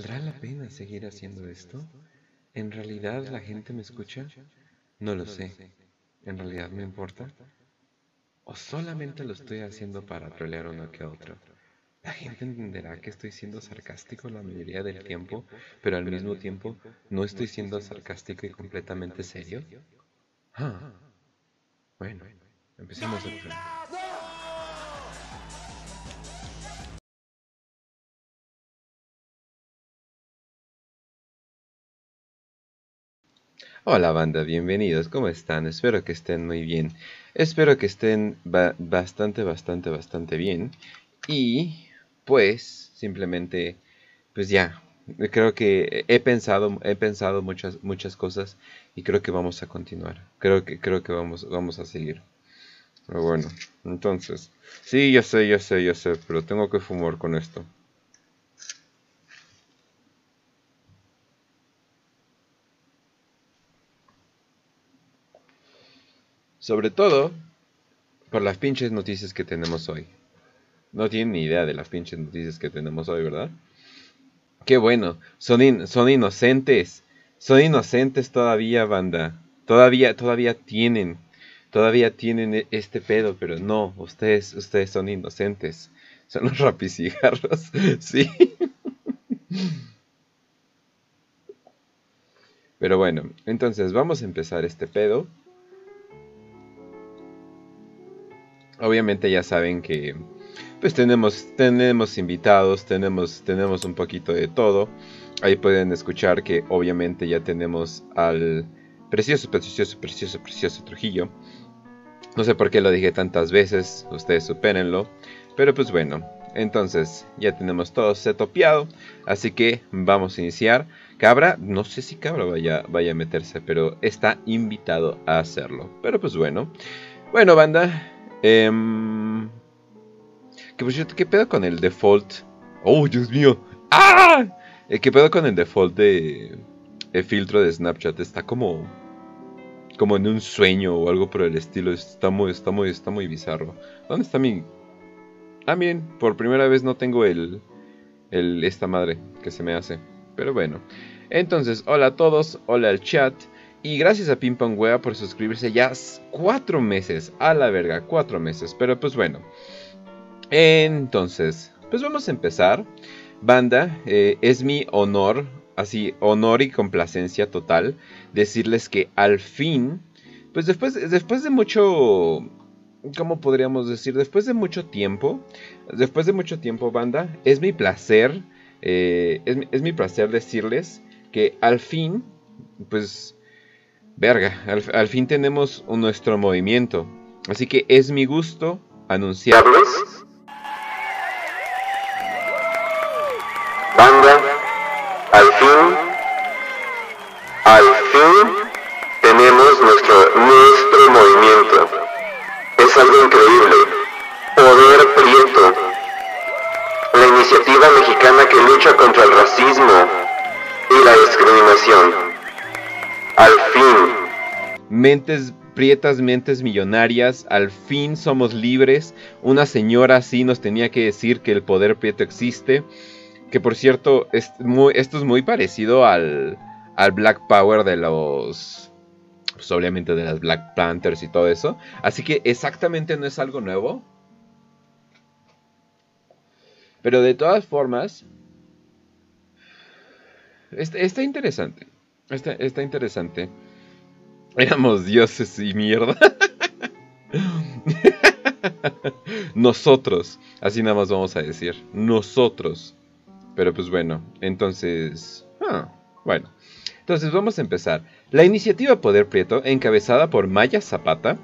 ¿Valdrá la pena seguir haciendo esto? ¿En realidad la gente me escucha? No lo sé. ¿En realidad me importa? ¿O solamente lo estoy haciendo para trolear uno que otro? La gente entenderá que estoy siendo sarcástico la mayoría del tiempo, pero al mismo tiempo no estoy siendo sarcástico y completamente serio. Ah. Bueno, empecemos el Hola banda, bienvenidos, ¿cómo están? Espero que estén muy bien. Espero que estén bastante, bastante, bastante bien. Y pues, simplemente, pues ya, creo que he pensado, he pensado muchas, muchas cosas y creo que vamos a continuar. Creo que, creo que vamos, vamos a seguir. Pero bueno, entonces, sí, yo sé, yo sé, yo sé, pero tengo que fumar con esto. Sobre todo por las pinches noticias que tenemos hoy. No tienen ni idea de las pinches noticias que tenemos hoy, ¿verdad? Qué bueno, son, son inocentes. Son inocentes todavía, banda. Todavía, todavía tienen, todavía tienen e, este pedo, pero no, ustedes, ustedes son inocentes. Son los rapicigarros, sí. Pero bueno, entonces vamos a empezar este pedo. Obviamente ya saben que pues tenemos, tenemos invitados, tenemos, tenemos un poquito de todo. Ahí pueden escuchar que obviamente ya tenemos al precioso, precioso, precioso, precioso Trujillo. No sé por qué lo dije tantas veces, ustedes supérenlo. Pero pues bueno, entonces ya tenemos todo setopiado. Así que vamos a iniciar. Cabra, no sé si Cabra vaya, vaya a meterse, pero está invitado a hacerlo. Pero pues bueno. Bueno, banda, Cierto, ¿qué pedo con el default? ¡Oh, Dios mío! ¡Ah! Eh, ¿Qué pedo con el default de el filtro de Snapchat? Está como como en un sueño o algo por el estilo. Está muy, está muy, está muy bizarro. ¿Dónde está mi? Ah, bien, por primera vez no tengo el, el esta madre que se me hace. Pero bueno. Entonces, hola a todos, hola al chat. Y gracias a Ping Wea por suscribirse ya cuatro meses. A la verga, cuatro meses. Pero pues bueno. Entonces, pues vamos a empezar. Banda, eh, es mi honor, así, honor y complacencia total, decirles que al fin, pues después, después de mucho, ¿cómo podríamos decir? Después de mucho tiempo, después de mucho tiempo, banda, es mi placer, eh, es, es mi placer decirles que al fin, pues Verga, al, fin tenemos nuestro movimiento. Así que es mi gusto anunciarles. Banda, al fin, al fin tenemos nuestro, nuestro movimiento. Es algo increíble. Poder Prieto. La iniciativa mexicana que lucha contra el racismo y la discriminación. Al fin. Mentes prietas, mentes millonarias, al fin somos libres. Una señora así nos tenía que decir que el poder prieto existe. Que por cierto, es esto es muy parecido al, al Black Power de los... Pues obviamente de las Black Panthers y todo eso. Así que exactamente no es algo nuevo. Pero de todas formas... está interesante. Está, interesante. Éramos dioses y mierda. Nosotros. Así nada más vamos a decir. Nosotros. Pero pues bueno, entonces... Ah, bueno. Entonces vamos a empezar. La iniciativa Poder Prieto, encabezada por Maya Zapata,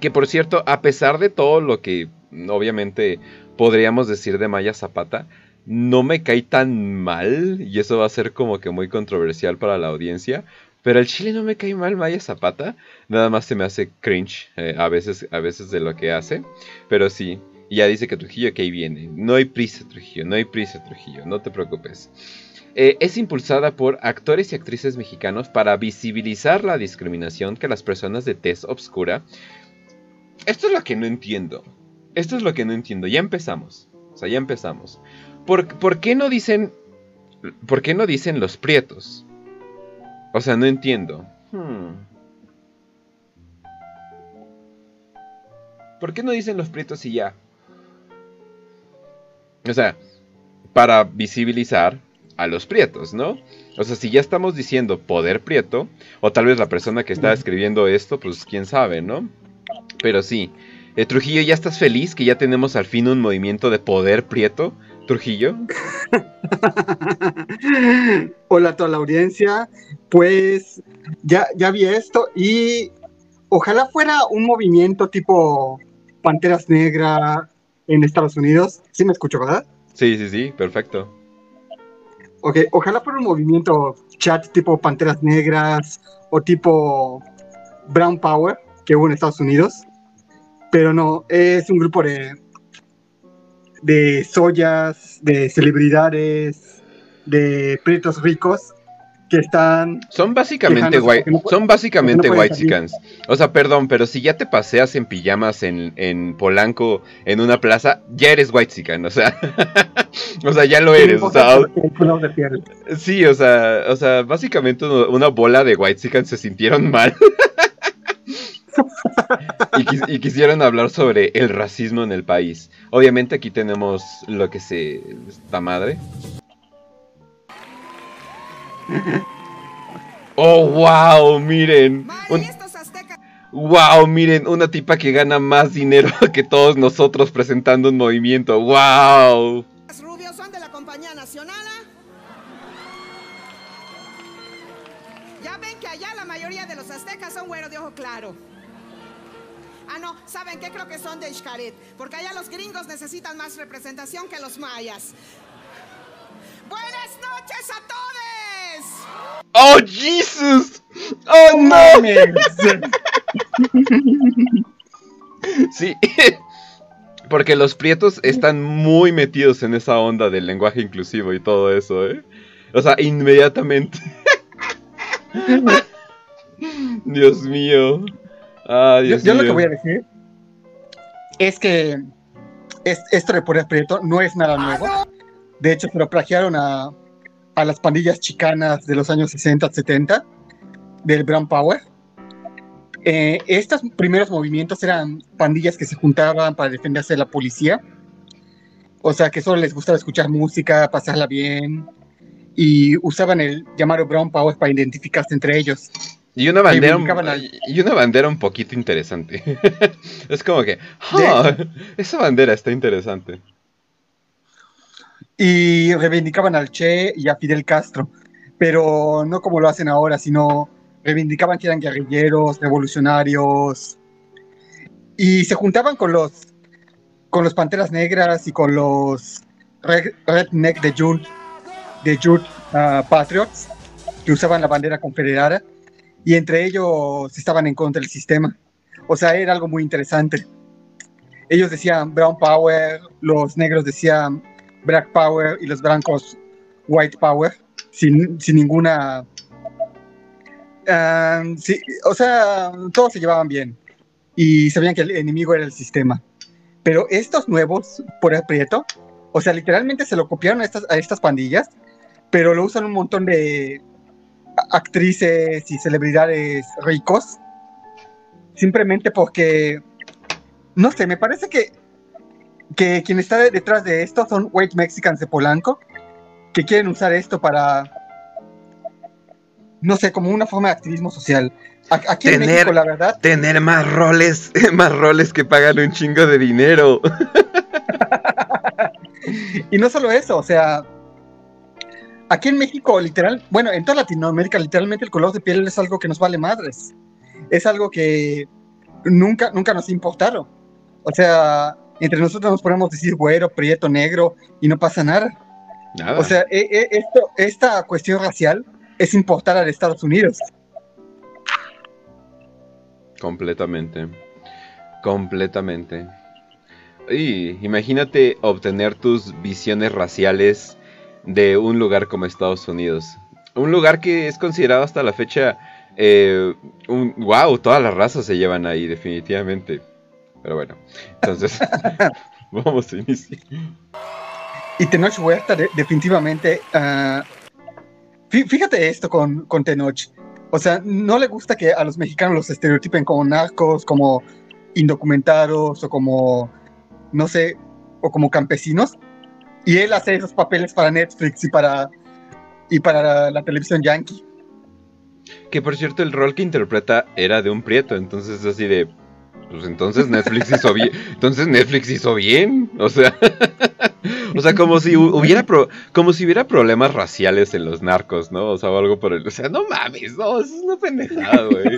que por cierto, a pesar de todo lo que obviamente podríamos decir de Maya Zapata, no me cae tan mal, y eso va a ser como que muy controversial para la audiencia, pero el chile no me cae mal Maya Zapata, nada más se me hace cringe eh, a, veces, a veces de lo que hace, pero sí, ya dice que Trujillo que ahí viene, no hay prisa Trujillo, no hay prisa Trujillo, no te preocupes. Eh, es impulsada por actores y actrices mexicanos para visibilizar la discriminación que las personas de tez obscura... Esto es lo que no entiendo. Esto es lo que no entiendo. Ya empezamos. O sea, ya empezamos. ¿Por, qué no dicen ¿Por qué no dicen los prietos? O sea, no entiendo. Hmm. ¿Por qué no dicen los prietos y ya? O sea, para visibilizar a los prietos, ¿no? O sea, si ya estamos diciendo poder prieto, o tal vez la persona que está escribiendo esto, pues quién sabe, ¿no? Pero sí. Eh, Trujillo, ¿ya estás feliz que ya tenemos al fin un movimiento de poder prieto? Trujillo. Hola a toda la audiencia. Pues ya, ya vi esto y ojalá fuera un movimiento tipo Panteras Negras en Estados Unidos. ¿Sí me escucho, verdad? Sí, sí, sí, perfecto. Ok, ojalá fuera un movimiento chat tipo Panteras Negras o tipo Brown Power que hubo en Estados Unidos. Pero no, es un grupo de, de soyas, de celebridades, de prietos ricos que están son básicamente white, son básicamente white O sea, perdón, pero si ya te paseas en pijamas en, en Polanco en una plaza, ya eres white o sea, o sea, ya lo eres, o sea, Sí, o sea, o sea, básicamente una bola de white se sintieron mal. y, y, quisieron hablar sobre el racismo en el país. Obviamente aquí tenemos lo que se... esta madre. Oh, wow, miren. Wow, miren, una tipa que gana más dinero que todos nosotros presentando un movimiento. Wow. ¿Los rubios son de la compañía nacional? Ah? Ya ven que allá la mayoría de los aztecas son güeros de ojo claro. Ah, no, ¿saben qué? Creo que son de Xcaret. Porque allá los gringos necesitan más representación que los mayas. Buenas noches a todos. Oh, Jesus. Oh, no. sí. Porque los prietos están muy metidos en esa onda del lenguaje inclusivo y todo eso, ¿eh? O sea, inmediatamente. Dios mío. Ah, Dios yo, lo que voy a decir es que esto de poner prieto no es nada nuevo. De hecho, se lo plagiaron a, a las pandillas chicanas de los años 60, 70, del Brown Power. Eh, estos primeros movimientos eran pandillas que se juntaban para defenderse de la policía. O sea, que solo les gustaba escuchar música, pasarla bien. Y usaban el llamado Brown Power para identificarse entre ellos. Y una bandera, un, y una bandera un poquito interesante. es como que, ah, esa bandera está interesante y reivindicaban al Che y a Fidel Castro, pero no como lo hacen ahora, sino reivindicaban que eran guerrilleros, revolucionarios, y se juntaban con los, con los Panteras Negras y con los Redneck de Jude, de Jude ah, Patriots, que usaban la bandera confederada, y entre ellos estaban en contra del sistema. O sea, era algo muy interesante. Ellos decían Brown Power, los negros decían Black Power y los blancos White Power, sin, ninguna... Um, o sea, todos se llevaban bien y sabían que el enemigo era el sistema. Pero estos nuevos, por el prieto, o sea, literalmente se lo copiaron a estas, a estas pandillas, pero lo usan un montón de actrices y celebridades ricos, simplemente porque, no sé, me parece que que quien está detrás de esto son white mexicans de Polanco, que quieren usar esto para, no sé, como una forma de activismo social. Aquí en México, la verdad. Tener más roles, más roles que pagan un chingo de dinero. y no solo eso, o sea, aquí en México, literal, bueno, en toda Latinoamérica, literalmente el color de piel es algo que nos vale madres. Es algo que nunca, nunca nos importaron. O sea, entre nosotros nos podemos decir güero, prieto, negro y no pasa nada. O sea, e, e, esto, esta cuestión racial es importar a Estados Unidos. Completamente. Completamente. Y imagínate obtener tus visiones raciales de un lugar como Estados Unidos. Un lugar que es considerado hasta la fecha eh, un wow, todas las razas se llevan ahí definitivamente. Pero bueno, entonces vamos a iniciar. y Tenoch Huerta definitivamente... Uh, fíjate esto con, con Tenoch. O sea, no le gusta que a los mexicanos los estereotipen como narcos, como indocumentados o como, no sé, o como campesinos. Y él hace esos papeles para Netflix y para, y para la televisión yankee. Que por cierto, el rol que interpreta era de un prieto, entonces así de. Pues entonces Netflix hizo bien. Entonces Netflix hizo bien. O sea. o sea, como si hubiera como si hubiera problemas raciales en los narcos, ¿no? O sea, algo por el. O sea, no mames, no, eso es una pendejada, güey.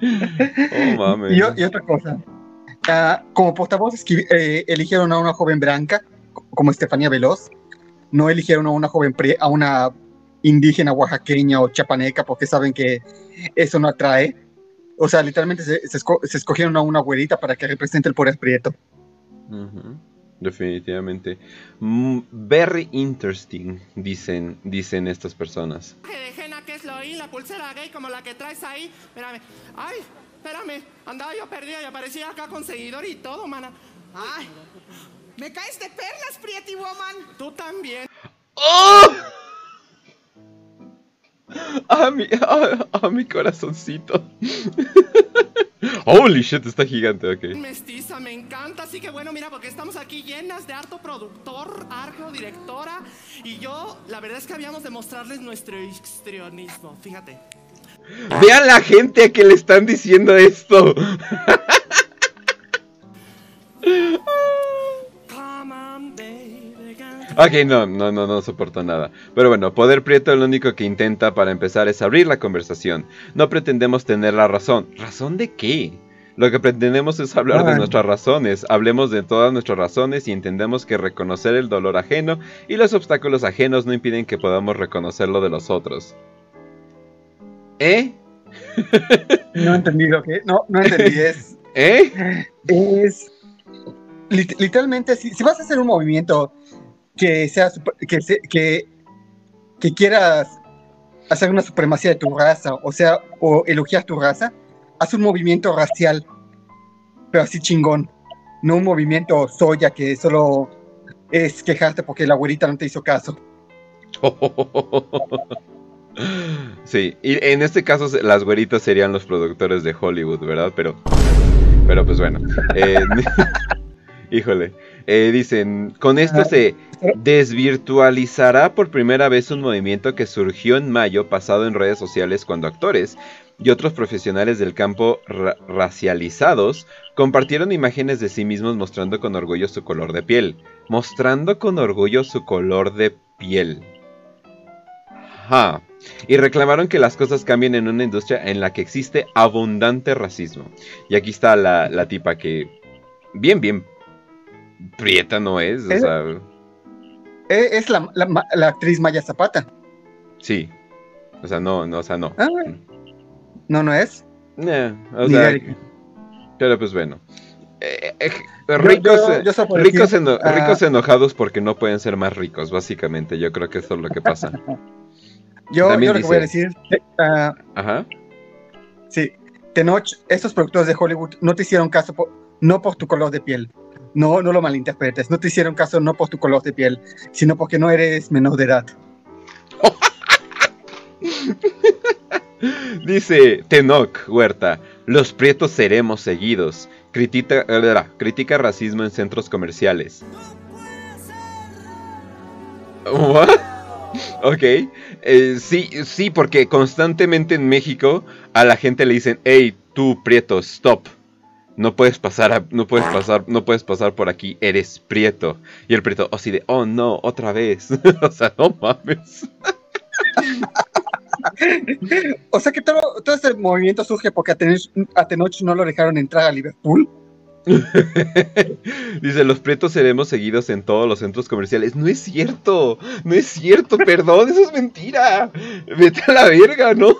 oh mames. Y, otra cosa. Ah, como portavoz eh, eligieron a una joven blanca, como Estefanía Veloz. No eligieron a una joven a una indígena oaxaqueña o chapaneca porque saben que eso no atrae. O sea, literalmente se, escogieron a una abuelita para que represente el poder prieto. Definitivamente. Mm, very interesting, dicen, dicen estas personas. ¿qué es lo La pulsera gay como la que traes ahí. Espérame. Ay, espérame. Andaba yo perdido y aparecía acá con seguidor y todo, mana. Ay, me caes de perlas, Prieti Woman. Tú también. ¡Oh! A mi, a, mi corazoncito. Holy shit, está gigante, ok. Mestiza, me encanta, así que bueno, mira, porque estamos aquí llenas de harto productor, arco, directora, y yo, la verdad es que habíamos de mostrarles nuestro histrionismo, fíjate. Vean la gente a que le están diciendo esto. Ok, no, no, no, no soporto nada. Pero bueno, Poder Prieto lo único que intenta para empezar es abrir la conversación. No pretendemos tener la razón. ¿Razón de qué? Lo que pretendemos es hablar de nuestras razones. Hablemos de todas nuestras razones y entendemos que reconocer el dolor ajeno y los obstáculos ajenos no impiden que podamos reconocer lo de los otros. ¿Eh? No he entendido qué. No, no entendí. Es. ¿Eh? Es. Literalmente, si, si vas a hacer un movimiento que sea que, que, que quieras hacer una supremacía de tu raza, o sea, o elogiar tu raza, haz un movimiento racial, pero así chingón, no un movimiento soya que solo es quejarte porque la abuelita no te hizo caso. Sí, y en este caso las güeritas serían los productores de Hollywood, ¿verdad? Pero, pero pues bueno. Eh, híjole. Eh, dicen, con esto se desvirtualizará por primera vez un movimiento que surgió en mayo pasado en redes sociales cuando actores y otros profesionales del campo racializados compartieron imágenes de sí mismos mostrando con orgullo su color de piel. Mostrando con orgullo su color de piel. Y reclamaron que las cosas cambien en una industria en la que existe abundante racismo. Y aquí está la, la tipa que... Bien, bien Prieta no es, o es, sea... Es la, la, actriz Maya Zapata. Sí. O sea, no, no, o sea, no. Ah, no, no es. o sea, pero pues bueno. Eh, eh, ricos, ricos, ah. ricos, enojados porque no pueden ser más ricos, básicamente. Yo creo que eso es lo que pasa. yo, lo que voy a decir. Uh, Ajá. Sí. Tenoch, estos productores de Hollywood no te hicieron caso no por tu color de piel, no, no lo malinterpretes. No te hicieron caso no por tu color de piel, sino porque no eres menor de edad. Dice Tenoch Huerta, los prietos seremos seguidos. Critica, critica racismo en centros comerciales. ¿What? Ok, eh, sí, sí, porque constantemente en México a la gente le dicen, hey, tú prieto, stop no puedes pasar, no puedes pasar, no puedes pasar por aquí, eres prieto. Y el prieto, así de, oh no, otra vez. o sea, no mames. o sea que todo, todo este movimiento surge porque a, Tenoch no lo dejaron entrar a Liverpool. Dice, los prietos seremos seguidos en todos los centros comerciales. No es cierto, no es cierto, perdón, eso es mentira. Vete a la verga, ¿no?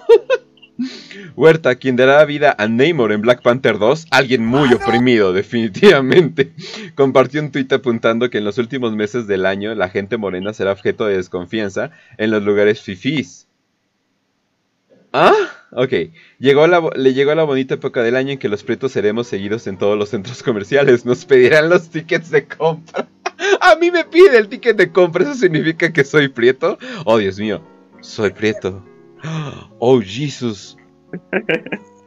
Huerta, quien dará vida a Namor en Black Panther 2, alguien muy ah, oprimido, definitivamente. Compartió un tuit apuntando que en los últimos meses del año la gente morena será objeto de desconfianza en los lugares fifís. Ah, ok. Llegó la, le llegó la bonita época del año en que los prietos seremos seguidos en todos los centros comerciales. Nos pedirán los tickets de compra. A mí me pide el ticket de compra, ¿eso significa que soy prieto? Oh, Dios mío, soy prieto. Oh, Jesus.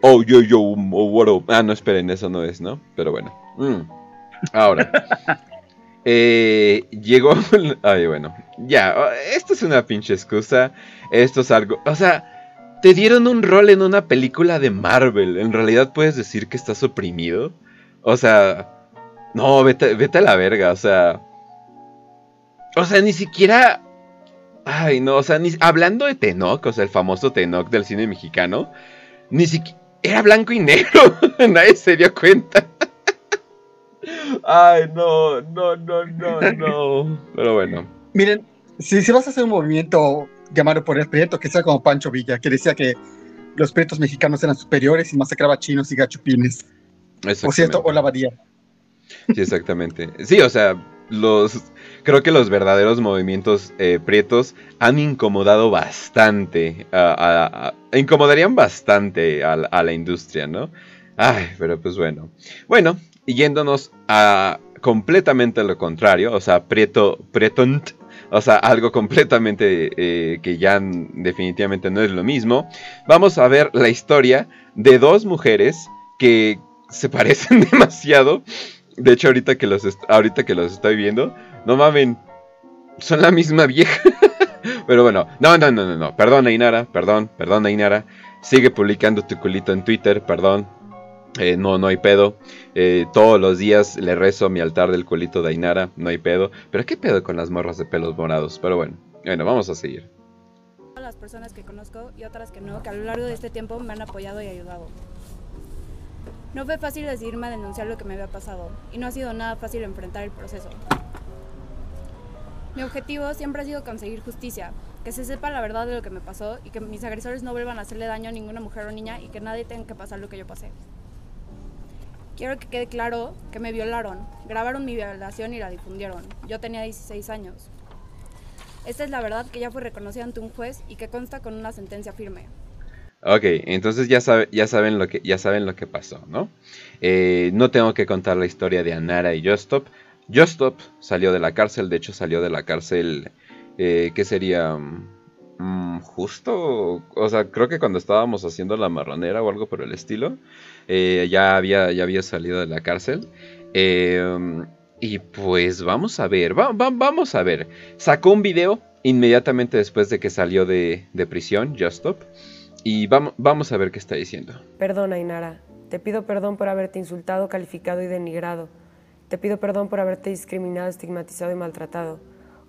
Oh, yo, yo, oh, what up. Ah, no, esperen, eso no es, ¿no? Pero bueno. Mm. Ahora. Eh, llegó... Ay, bueno. Ya, esto es una pinche excusa. Esto es algo... O sea, te dieron un rol en una película de Marvel. En realidad puedes decir que estás oprimido. O sea... No, vete, vete a la verga, o sea... O sea, ni siquiera... Ay, no, o sea, ni... hablando de Tenoch, o sea, el famoso Tenoch del cine mexicano, ni siquiera... Era blanco y negro, nadie se dio cuenta. Ay, no, no, no, no, no. Pero bueno. Miren, si, si vas a hacer un movimiento llamado por el prieto, que sea como Pancho Villa, que decía que los prietos mexicanos eran superiores y masacraba chinos y gachupines. O cierto, o la abadía. Sí, exactamente. Sí, o sea, los creo que los verdaderos movimientos eh, prietos han incomodado bastante, incomodarían bastante a, la industria, ¿no? Ay, pero pues bueno. Bueno, yéndonos a completamente lo contrario, o sea, prieto, prietont, o sea, algo completamente eh, que ya definitivamente no es lo mismo, vamos a ver la historia de dos mujeres que se parecen demasiado de hecho, ahorita que los, ahorita que los estoy viendo, no mamen, son la misma vieja. Pero bueno, no, no, no, no, no. Perdón, Ainara, perdón, perdón, Ainara. Sigue publicando tu culito en Twitter, perdón. Eh, no, no hay pedo. Eh, todos los días le rezo a mi altar del culito de Ainara, no hay pedo. Pero qué pedo con las morras de pelos morados. Pero bueno, bueno, vamos a seguir. Las personas que conozco y otras que no, que a lo largo de este tiempo me han apoyado y ayudado. No fue fácil decidirme a denunciar lo que me había pasado y no ha sido nada fácil enfrentar el proceso. Mi objetivo siempre ha sido conseguir justicia, que se sepa la verdad de lo que me pasó y que mis agresores no vuelvan a hacerle daño a ninguna mujer o niña y que nadie tenga que pasar lo que yo pasé. Quiero que quede claro que me violaron, grabaron mi violación y la difundieron. Yo tenía 16 años. Esta es la verdad que ya fue reconocida ante un juez y que consta con una sentencia firme. Ok, entonces ya, sabe, ya, saben lo que, ya saben lo que pasó, ¿no? Eh, no tengo que contar la historia de Anara y Justop. Justop salió de la cárcel, de hecho salió de la cárcel, eh, ¿qué sería? Mm, justo, o sea, creo que cuando estábamos haciendo la marronera o algo por el estilo, eh, ya, había, ya había salido de la cárcel. y pues vamos a ver, vamos a ver. Sacó un video inmediatamente después de que salió de, de prisión, Justop. Y vamos, vamos a ver qué está diciendo. Perdona, Inara. Te pido perdón por haberte insultado, calificado y denigrado. Te pido perdón por haberte discriminado, estigmatizado y maltratado.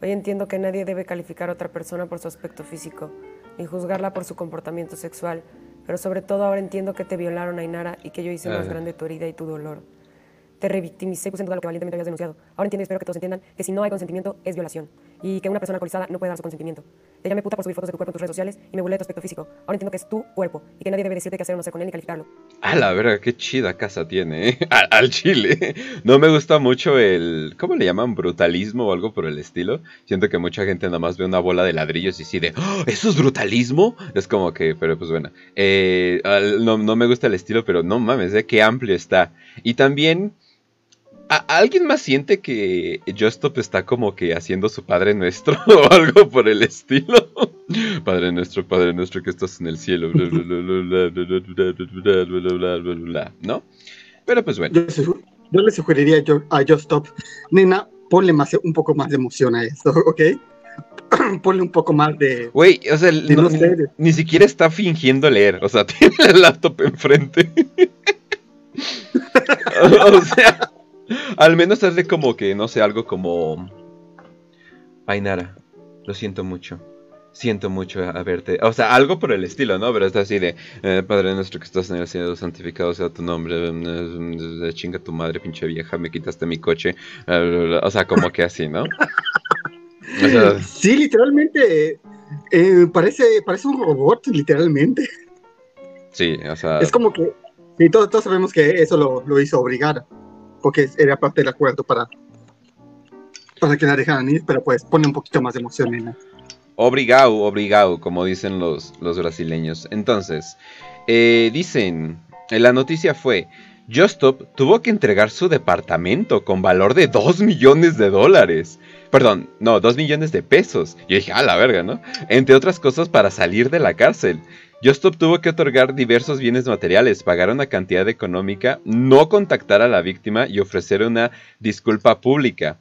Hoy entiendo que nadie debe calificar a otra persona por su aspecto físico, ni juzgarla por su comportamiento sexual, pero sobre todo ahora entiendo que te violaron, Ainara, y que yo hice más grande tu herida y tu dolor. Te revictimicé y puse en duda lo que valientemente habías denunciado. Ahora entiendo y espero que todos entiendan que si no hay consentimiento es violación y que una persona alcoholizada no puede dar su consentimiento. Te llamé puta por subir fotos de tu cuerpo en tus redes sociales y me burlé de tu aspecto físico. Ahora entiendo que es tu cuerpo y que nadie debe decirte qué hacer o no hacer con él ni calificarlo. A la verga, qué chida casa tiene, ¿eh? al, chile. No me gusta mucho el. ¿Cómo le llaman? Brutalismo o algo por el estilo. Siento que mucha gente nada más ve una bola de ladrillos y sí de. ¡Oh, ¿Eso es brutalismo? Es como que. Pero pues bueno. Eh, no, no me gusta el estilo, pero no mames, ¿eh? qué amplio está. Y también ¿Alguien más siente que Justop está como que haciendo su Padre Nuestro o algo por el estilo? Padre Nuestro, Padre Nuestro que estás en el cielo. ¿No? Pero pues bueno. Yo, le sugeriría a Justop, nena, ponle más, un poco más de emoción a esto, ¿ok? ponle un poco más de... Güey, o sea, ni, siquiera está fingiendo leer, o sea, tiene el laptop enfrente. o sea... Al menos hazle como que, no sé, algo como... Ainara, lo siento mucho. Siento mucho a verte. O sea, algo por el estilo, ¿no? Pero está así de, eh, Padre nuestro que estás en el cielo, santificado sea tu nombre. Eh, chinga tu madre, pinche vieja, me quitaste mi coche. O sea, como que así, ¿no? sí, literalmente. Eh, parece, parece un robot, literalmente. Sí, o sea. Es como que. Sí, todos, todos sabemos que eso lo, lo hizo obligar porque era parte del acuerdo para, para que la dejaran ir, pero pues pone un poquito más de emoción en la... Obrigado, obrigado, como dicen los, los brasileños. Entonces, eh, dicen, la noticia fue, Justop tuvo que entregar su departamento con valor de 2 millones de dólares. Perdón, no, 2 millones de pesos. Y dije, a la verga, ¿no? Entre otras cosas para salir de la cárcel. Justop tuvo que otorgar diversos bienes materiales, pagar una cantidad económica, no contactar a la víctima y ofrecer una disculpa pública.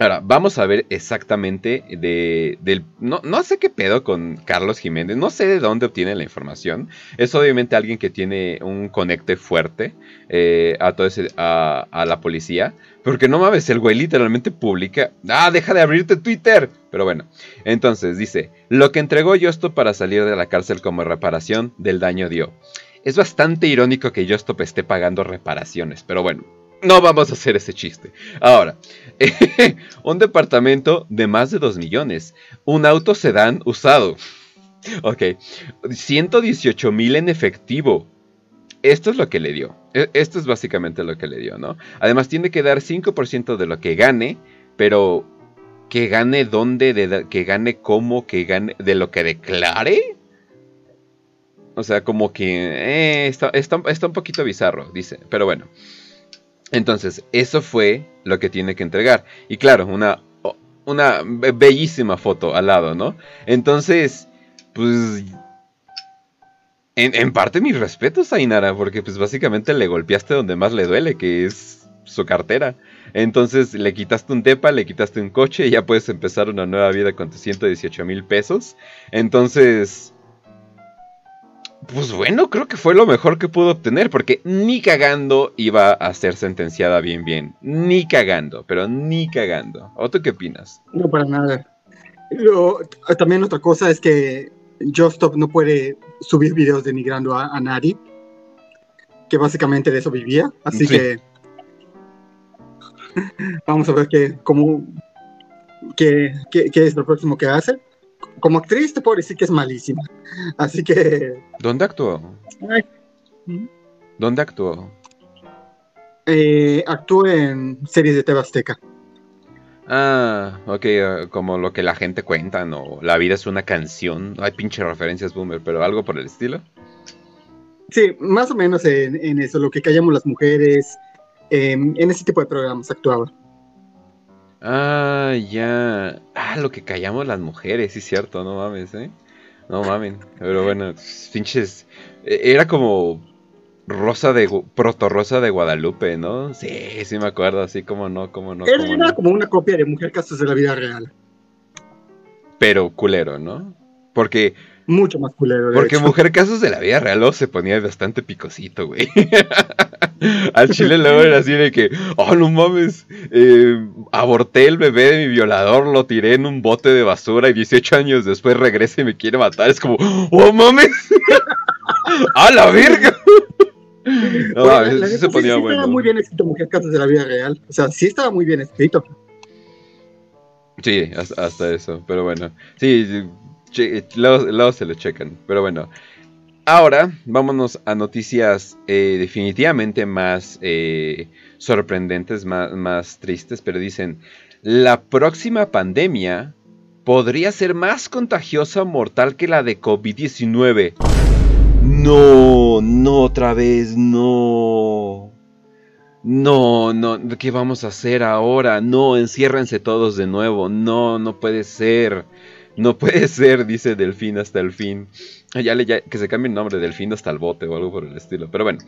Ahora, vamos a ver exactamente de, del... No, no, sé qué pedo con Carlos Jiménez, no sé de dónde obtiene la información. Es obviamente alguien que tiene un conecte fuerte eh, a, todo ese, a, a, la policía. Porque no mames, el güey literalmente publica... Ah, deja de abrirte Twitter. Pero bueno, entonces dice, lo que entregó Yostop para salir de la cárcel como reparación del daño dio. Es bastante irónico que Yostop esté pagando reparaciones, pero bueno, no vamos a hacer ese chiste. Ahora, un departamento de más de 2 millones. Un auto sedán usado. Ok. 118 mil en efectivo. Esto es lo que le dio. E, esto es básicamente lo que le dio, ¿no? Además tiene que dar 5% de lo que gane, pero que gane dónde, de, que gane cómo, que gane de lo que declare. O sea, como que eh, está, está, está un poquito bizarro, dice. Pero bueno. Entonces, eso fue lo que tiene que entregar. Y claro, una, una bellísima foto al lado, ¿no? Entonces, pues... En, parte mis respetos a Inara, porque pues básicamente le golpeaste donde más le duele, que es su cartera. Entonces le quitaste un depa, le quitaste un coche y ya puedes empezar una nueva vida con tus 118 mil pesos. Entonces, pues bueno, creo que fue lo mejor que pudo obtener, porque ni cagando iba a ser sentenciada bien, bien. Ni cagando, pero ni cagando. ¿O tú qué opinas? No, para nada. también otra cosa es que Justop no puede subir videos denigrando a, a nadie, que básicamente de eso vivía, así sí. que vamos a ver qué, cómo, qué, qué, qué es lo próximo que hace como actriz te puedo decir que es malísima. Así que. ¿Dónde actuó? Ay. ¿Dónde actuó? Eh, actuó en series de TV Azteca. Ah, ok, uh, como lo que la gente cuenta, ¿no? La vida es una canción. Hay pinche referencias boomer, pero algo por el estilo. Sí, más o menos en, en eso, lo que callamos las mujeres. Eh, en ese tipo de programas actuaba. Ah, ya. Ah, lo que callamos las mujeres, sí, cierto, no mames, ¿eh? No mames. Pero bueno, pinches. E, era como Rosa de. Proto Rosa de Guadalupe, ¿no? Sí, sí me acuerdo, así como no, como no. Era, era como una copia de Mujer Casos de la vida real. Pero culero, ¿no? Porque mucho más culero. Porque hecho. Mujer Casos de la Vida Real se ponía bastante picosito, güey. Al chile luego era así de que, oh, no mames, eh, aborté el bebé de mi violador, lo tiré en un bote de basura y 18 años después regresa y me quiere matar. Es como, oh, mames. ¡A la verga! No, bueno, mames, la, sí se ponía sí, bueno. Estaba muy bien escrito Mujer Casos de la Vida Real. O sea, sí estaba muy bien escrito. Sí, hasta, hasta eso, pero bueno. Sí, Luego, luego, se lo checan. Pero bueno. Ahora vámonos a noticias eh, definitivamente más eh, sorprendentes, más, más tristes. Pero dicen, la próxima pandemia podría ser más contagiosa o mortal que la de COVID-19. No, no otra vez, no. No, no, ¿qué vamos a hacer ahora? No, enciérrense todos de nuevo. No, no puede ser. No puede ser, dice Delfín hasta el fin. Ya, le, ya que se cambie el nombre, Delfín hasta el bote o algo por el estilo. Pero bueno.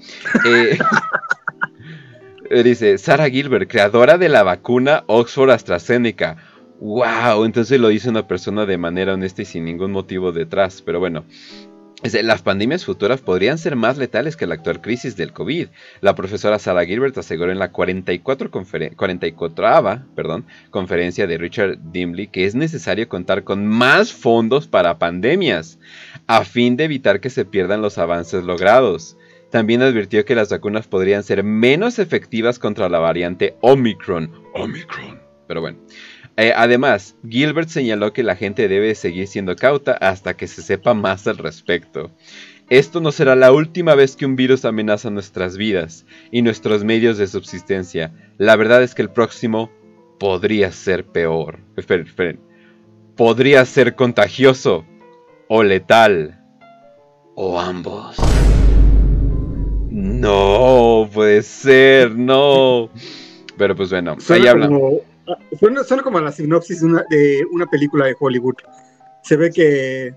Eh, dice, Sarah Gilbert, creadora de la vacuna Oxford AstraZeneca. ¡Wow! Entonces lo dice una persona de manera honesta y sin ningún motivo detrás. Pero bueno, las pandemias futuras podrían ser más letales que la actual crisis del COVID. La profesora Sarah Gilbert aseguró en la 44, 44 perdón, conferencia de Richard Dimley que es necesario contar con más fondos para pandemias, a fin de evitar que se pierdan los avances logrados. También advirtió que las vacunas podrían ser menos efectivas contra la variante Omicron. Omicron. Pero bueno. Eh, además, Gilbert señaló que la gente debe seguir siendo cauta hasta que se sepa más al respecto. Esto no será la última vez que un virus amenaza nuestras vidas y nuestros medios de subsistencia. La verdad es que el próximo podría ser peor. Esperen, esperen. Podría ser contagioso o letal. O ambos. No, puede ser, no. Pero pues bueno, ahí Suena habla. como, ah, suena, como la sinopsis de una, película de Hollywood. Se ve que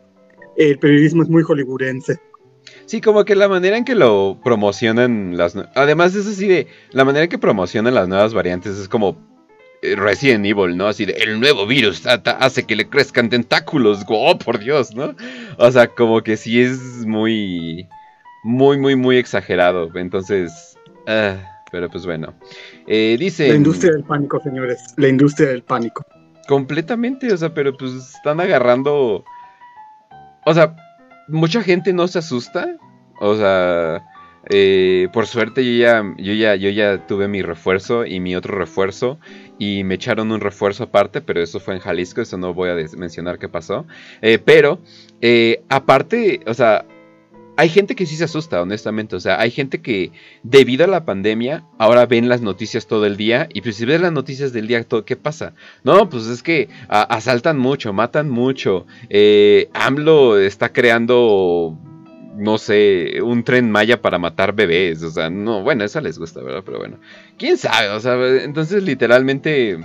el periodismo es muy hollywoodense. Sí, como que la manera en que lo promocionan las... Además es así de... La manera en que promocionan las nuevas variantes es como eh, Resident Evil, ¿no? Así de... El nuevo virus hace que le crezcan tentáculos. ¡Oh, por Dios! ¿no? O sea, como que sí es muy... Muy, muy, muy exagerado. Entonces... ah, pero pues bueno. Eh, dice... La industria del pánico, señores. La industria del pánico. Completamente, o sea, pero pues están agarrando. O sea, mucha gente no se asusta. O sea, eh, por suerte yo ya, yo ya, yo ya tuve mi refuerzo y mi otro refuerzo. Y me echaron un refuerzo aparte, pero eso fue en Jalisco, eso no voy a mencionar qué pasó. Eh, pero, aparte, o sea, hay gente que sí se asusta, honestamente. O sea, hay gente que debido a la pandemia ahora ven las noticias todo el día. Y pues si ves las noticias del día, ¿qué pasa? No, pues es que asaltan mucho, matan mucho. Eh, AMLO está creando, no sé, un tren maya para matar bebés. O sea, no, bueno, esa les gusta, ¿verdad? Pero bueno, quién sabe, o sea, entonces literalmente...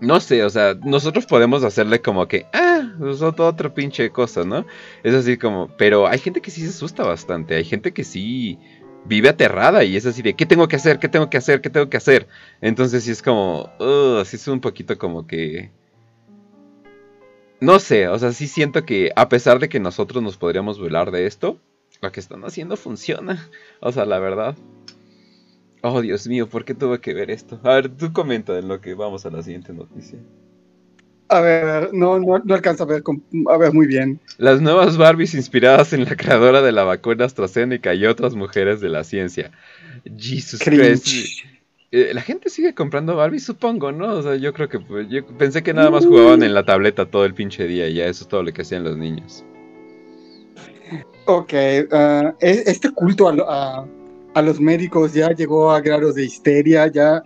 No sé, o sea, nosotros podemos hacerle como que, ah, pues otro, otro pinche cosa, ¿no? Es así como, pero hay gente que sí se asusta bastante, hay gente que sí vive aterrada y es así de, ¿qué tengo que hacer? ¿Qué tengo que hacer? ¿Qué tengo que hacer? Entonces sí es como, uh, sí es un poquito como que... No sé, o sea, sí siento que a pesar de que nosotros nos podríamos burlar de esto, lo que están haciendo funciona. O sea, la verdad. Oh, Dios mío, ¿por qué tuve que ver esto? A ver, tú comenta en lo que vamos a la siguiente noticia. A ver, no, no, no alcanza a ver, a ver muy bien. Las nuevas Barbies inspiradas en la creadora de la vacuna AstraZeneca y otras mujeres de la ciencia. Jesus Christ. Cringe. Eh, la gente sigue comprando Barbies, supongo, ¿no? O sea, yo creo que pues, yo pensé que nada más jugaban en la tableta todo el pinche día y ya eso es todo lo que hacían los niños. Ok, ah, es- este culto a, lo- a- a los médicos ya llegó a grados de histeria, ya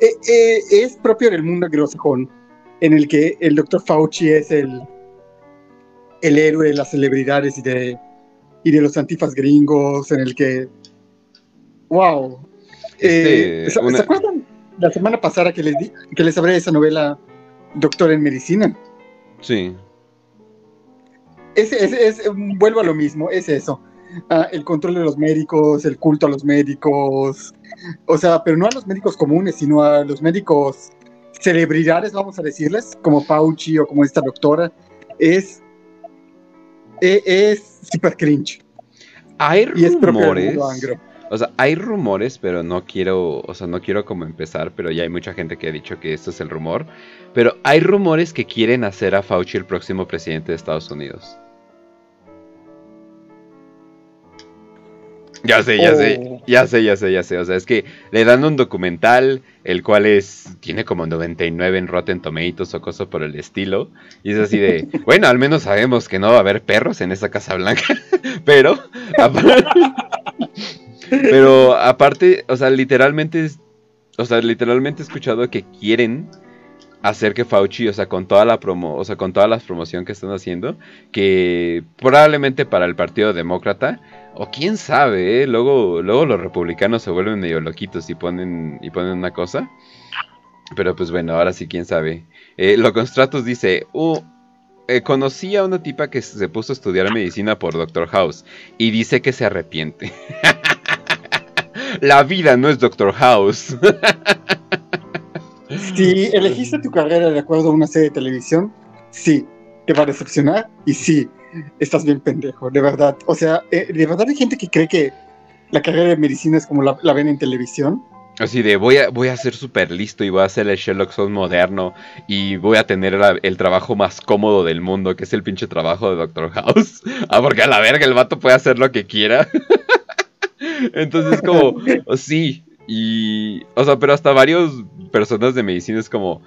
eh, eh, es propio del mundo anglosajón, en el que el doctor Fauci es el, el héroe de las celebridades y de, y de los antifas gringos, en el que, wow. Este, Eh, ¿se, una- se acuerdan la semana pasada que les, di- que les hablé de esa novela Doctor en Medicina? Sí. Es, es, es- vuelvo a lo mismo, es eso. Ah, el control de los médicos, el culto a los médicos, o sea, pero no a los médicos comunes, sino a los médicos celebridades, vamos a decirles, como Fauci o como esta doctora, es, e- es, super cringe. Hay Y rumores. O sea, hay rumores, pero no quiero, o sea, no quiero como empezar, pero ya hay mucha gente que ha dicho que esto es el rumor. Pero hay rumores que quieren hacer a Fauci el próximo presidente de Estados Unidos. Ya sé, ya sé, Oh. ya sé, ya sé, ya sé. O sea, es que le dan un documental, el cual es, tiene como 99 en Rotten Tomatoes o cosas por el estilo. Y es así de, bueno, al menos sabemos que no va a haber perros en esa Casa Blanca. Pero, aparte, pero aparte, o sea, literalmente, o sea, literalmente he escuchado que quieren hacer que Fauci, o sea, con toda la promo, o sea, con toda la promoción que están haciendo, que probablemente para el Partido Demócrata, o quién sabe, ¿eh? luego, luego los republicanos se vuelven medio loquitos y ponen, y ponen una cosa. Pero pues bueno, ahora sí, quién sabe. Eh, lo Stratus dice, "Uh, eh, conocí a una tipa que se puso a estudiar medicina por Doctor House y dice que se arrepiente. La vida no es Doctor House. Si elegiste tu carrera de acuerdo a una serie de televisión, sí, te va a decepcionar y sí, estás bien pendejo, de verdad. O sea, eh, de verdad hay gente que cree que la carrera de medicina es como la, la ven en televisión. Así de voy a, voy a ser súper listo y voy a ser el Sherlock Holmes moderno y voy a tener la- el trabajo más cómodo del mundo, que es el pinche trabajo de Doctor House. Ah, porque a la verga el vato puede hacer lo que quiera. Entonces como, sí, y, o sea, pero hasta varios personas de medicina es como,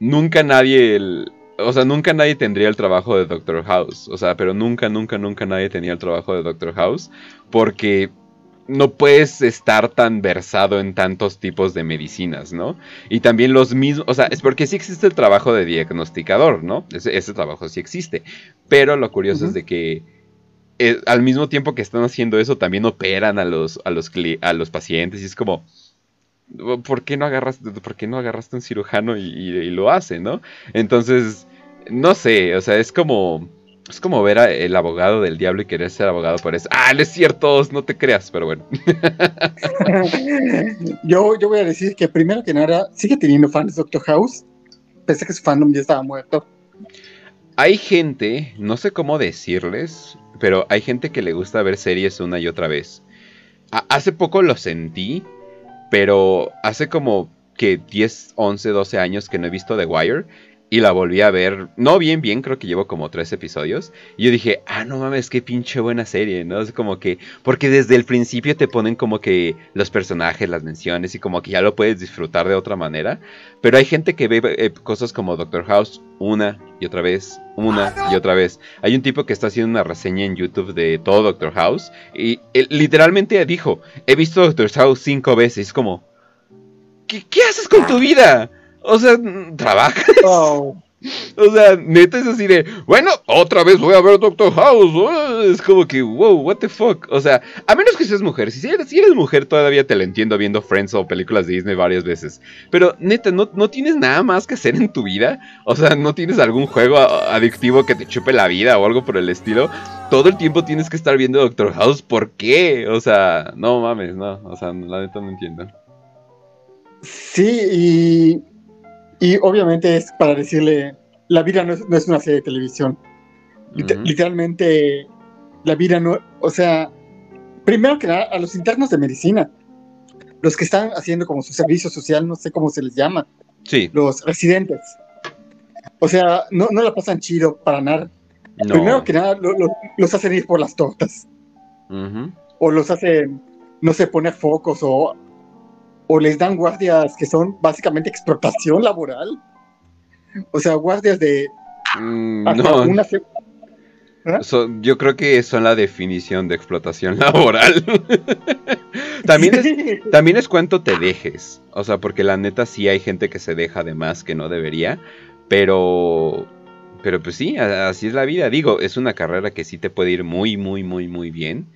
nunca nadie, el- o sea, nunca nadie tendría el trabajo de Doctor House. O sea, pero nunca, nunca, nunca nadie tenía el trabajo de Doctor House porque no puedes estar tan versado en tantos tipos de medicinas, ¿no? Y también los mismos, o sea, es porque sí existe el trabajo de diagnosticador, ¿no? Ese, ese trabajo sí existe. Pero lo curioso es de que eh, al mismo tiempo que están haciendo eso, también operan a los, a los, a los pacientes y es como, ¿por qué no agarraste, por qué no agarraste un cirujano y, y lo hace, no? Entonces, no sé, o sea, es como es como ver a el abogado del diablo y querer ser abogado por eso. Ah, no es cierto, no te creas, pero bueno. yo, yo voy a decir que primero que nada, sigue teniendo fans Doctor House, pese a que su fandom ya estaba muerto. Hay gente, no sé cómo decirles, pero hay gente que le gusta ver series una y otra vez. hace poco lo sentí, pero hace como que 10, 11, 12 años que no he visto The Wire y la volví a ver, no bien, bien, creo que llevo como tres episodios. Y yo dije, ah, no mames, qué pinche buena serie, ¿no? Es como que, porque desde el principio te ponen como que los personajes, las menciones y como que ya lo puedes disfrutar de otra manera. Pero hay gente que ve eh, cosas como Doctor House una y otra vez, una y otra vez. Hay un tipo que está haciendo una reseña en YouTube de todo Doctor House y literalmente dijo, he visto Doctor House cinco veces, como, ¿qué, qué haces con tu vida? O sea, trabajas. Oh. O sea, neta es así de, bueno, otra vez voy a ver Doctor House. es como que, wow, what the fuck. O sea, a menos que seas mujer. Si eres, si eres mujer, todavía te la entiendo viendo Friends o películas de Disney varias veces. Pero neta, ¿no, ¿no tienes nada más que hacer en tu vida? O sea, ¿no tienes algún juego adictivo que te chupe la vida o algo por el estilo? Todo el tiempo tienes que estar viendo Doctor House. ¿Por qué? O sea, no mames, no. O sea, la neta no entiendo. Sí, y y obviamente es para decirle, la vida no es, una serie de televisión. Literalmente, la vida no, o sea, primero que nada, a los internos de medicina, los que están haciendo como su servicio social, no sé cómo se les llama. Sí. Los residentes. O sea, no, no la pasan chido para nada. Primero que nada, los hacen ir por las tortas. O los hacen, no sé, poner focos o o les dan guardias que son básicamente explotación laboral. O sea, guardias de... Mm, no. ¿Ah? yo creo que son la definición de explotación laboral. también, es, también es cuánto te dejes. O sea, porque la neta sí hay gente que se deja de más que no debería. Pero pero pues sí, así es la vida. Digo, es una carrera que sí te puede ir muy, muy, muy, muy bien.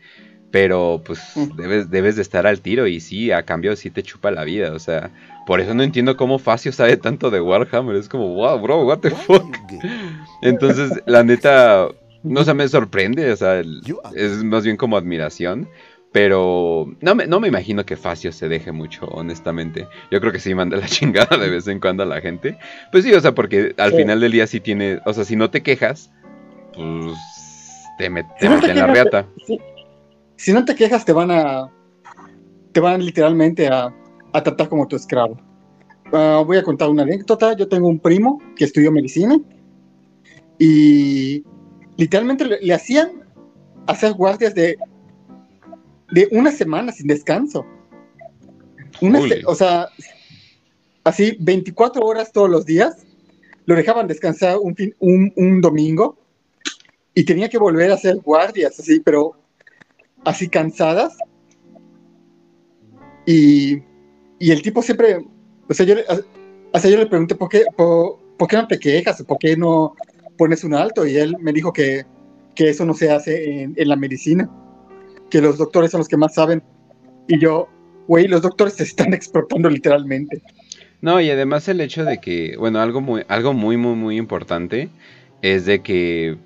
Pero pues debes, debes de estar al tiro y sí, a cambio sí te chupa la vida. O sea, por eso no entiendo cómo Facio sabe tanto de Warhammer. Es como, wow, bro, what the fuck. Entonces, la neta, no se me sorprende. O sea, es más bien como admiración. Pero no me, no me imagino que Facio se deje mucho, honestamente. Yo creo que sí manda la chingada de vez en cuando a la gente. Pues sí, o sea, porque al final del día sí tiene. O sea, si no te quejas, pues te, meten en la reata si no te quejas, te van a. Te van literalmente a, tratar como tu esclavo. Ah, voy a contar una anécdota. Yo tengo un primo que estudió medicina y literalmente le, hacían hacer guardias de, de una semana sin descanso. o sea, así 24 horas todos los días. Lo dejaban descansar un, un, un domingo y tenía que volver a hacer guardias, así, pero así cansadas. Y, y el tipo siempre, o sea, yo, yo le pregunté por qué, por, qué no te quejas, por qué no pones un alto, y él me dijo que, que eso no se hace en, en, la medicina, que los doctores son los que más saben. Y yo, güey, los doctores se están explotando literalmente. No, y además el hecho de que, bueno, algo muy, algo muy, muy, muy importante es de que,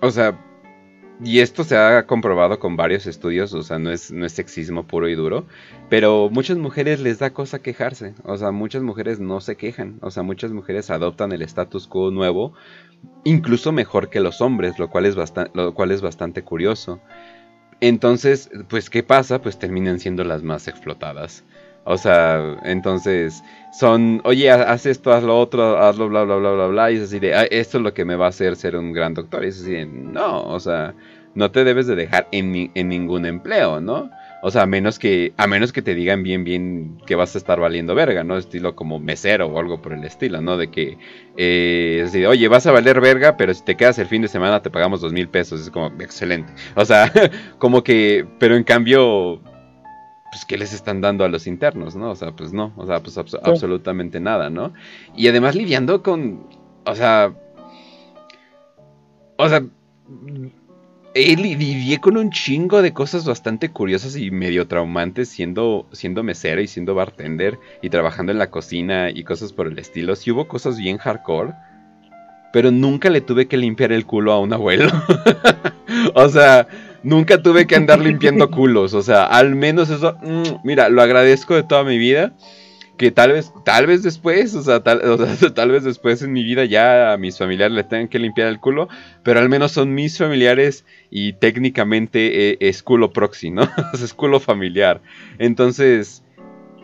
o sea, y esto se ha comprobado con varios estudios, o sea, no es, no es sexismo puro y duro, pero muchas mujeres les da cosa quejarse, o sea, muchas mujeres no se quejan, o sea, muchas mujeres adoptan el status quo nuevo, incluso mejor que los hombres, lo cual es, lo cual es bastante curioso. Entonces, pues, ¿qué pasa? Pues terminan siendo las más explotadas. O sea, entonces son, oye, haz esto, haz lo otro, hazlo, bla, bla, bla, bla, bla. Y es así de, esto es lo que me va a hacer ser un gran doctor. Y es así de, no, o sea, no te debes de dejar en, en ningún empleo, ¿no? O sea, a menos que, a menos que te digan bien, bien que vas a estar valiendo verga, ¿no? Estilo como mesero o algo por el estilo, ¿no? De que, eh, es decir, oye, vas a valer verga, pero si te quedas el fin de semana te pagamos dos mil pesos. Es como, excelente. O sea, como que, pero en cambio, pues, ¿qué les están dando a los internos, no? O sea, pues no, o sea, pues absolutamente nada, ¿no? Y además lidiando con, o sea, o sea, eh, lidié con un chingo de cosas bastante curiosas y medio traumantes siendo, siendo mesero y siendo bartender y trabajando en la cocina y cosas por el estilo. Sí hubo cosas bien hardcore, pero nunca le tuve que limpiar el culo a un abuelo. o sea, nunca tuve que andar limpiando culos. O sea, al menos eso, mm, mira, lo agradezco de toda mi vida que tal vez, tal vez después, o sea, tal, tal, vez después en mi vida ya a mis familiares le tengan que limpiar el culo, pero al menos son mis familiares y técnicamente eh, es culo proxy, ¿no? es culo familiar. Entonces,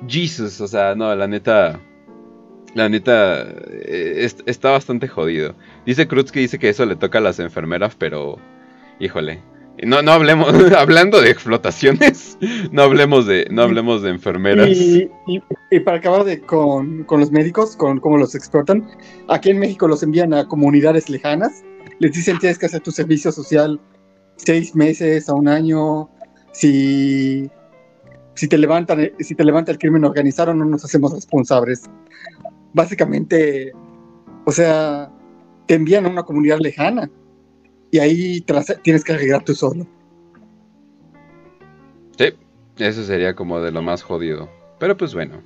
Jesus, o sea, no, la neta, la neta, eh, está bastante jodido. Dice Cruz que dice que eso le toca a las enfermeras, pero, híjole, no, no hablemos, hablando de explotaciones, no hablemos de, no hablemos de enfermeras. Y, para acabar de, con, los médicos, con cómo los explotan, aquí en México los envían a comunidades lejanas, les dicen tienes que hacer tu servicio social seis meses a un año, si, si te levantan, si te levanta el crimen organizado no nos hacemos responsables. Básicamente, o sea, te envían a una comunidad lejana y ahí tienes que arreglar tú solo. Sí, eso sería como de lo más jodido. Pero pues bueno.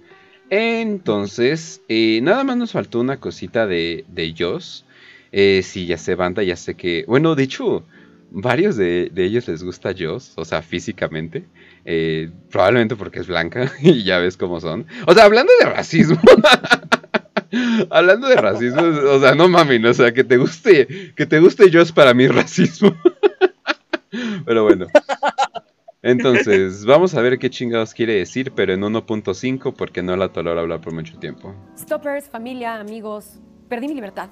Entonces, eh, nada más nos faltó una cosita de, de Joss. Eh, sí, ya sé, banda, ya sé que. Bueno, de hecho, varios de, ellos les gusta Joss, o sea, físicamente. Eh, probablemente porque es blanca y ya ves cómo son. O sea, hablando de racismo. Hablando de racismo, o sea, no mami, o sea, que te guste, que te guste yo es para mí racismo. Pero bueno. Entonces, vamos a ver qué chingados quiere decir, pero en 1.5 porque no la tolero hablar por mucho tiempo. Stoppers, familia, amigos, perdí mi libertad.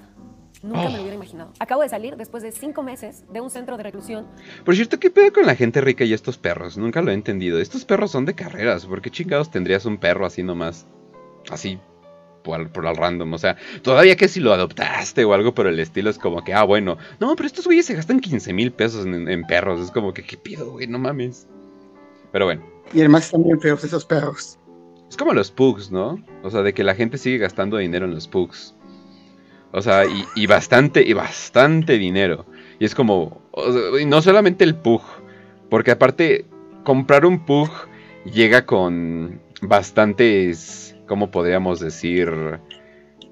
Nunca me lo oh. hubiera imaginado. Acabo de salir después de cinco meses de un centro de reclusión. Por cierto, ¿qué pedo con la gente rica y estos perros? Nunca lo he entendido. Estos perros son de carreras. ¿Por qué chingados tendrías un perro así nomás? Así, por, por al random. O sea, todavía que si lo adoptaste o algo por el estilo, es como que, ah, bueno. No, pero estos güeyes se gastan 15 mil pesos en, perros. Es como que, ¿qué pido, güey? No mames. Pero bueno. Y además están bien feos esos perros. Es como los pugs, ¿no? O sea, de que la gente sigue gastando dinero en los pugs. O sea, y, y bastante, y bastante dinero. Y es como, y no solamente el pug, porque aparte, comprar un pug llega con bastantes ¿cómo podríamos decir?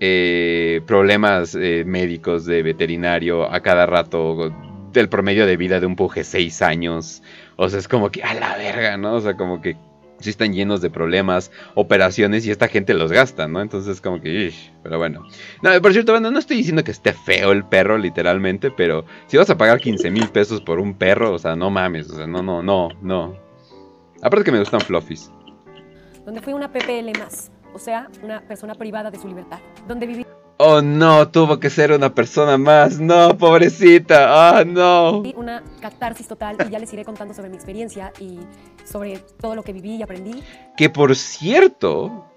Eh, problemas eh, médicos de veterinario a cada rato del promedio de vida de un puje 6 años. O sea, es como que a la verga, ¿no? O sea, como que sí están llenos de problemas, operaciones y esta gente los gasta, ¿no? Entonces como que, pero bueno. No, por cierto, bueno, no estoy diciendo que esté feo el perro literalmente, pero si vas a pagar 15 mil pesos por un perro, o sea, no mames, o sea, no, no, no, no. Aparte que me gustan fluffies. Donde fui una PPL más o sea, una persona privada de su libertad, donde viví Oh no, tuvo que ser una persona más. No, pobrecita. Ah, no. Una catarsis total y ya les iré contando sobre mi experiencia y sobre todo lo que viví y aprendí. Que por cierto,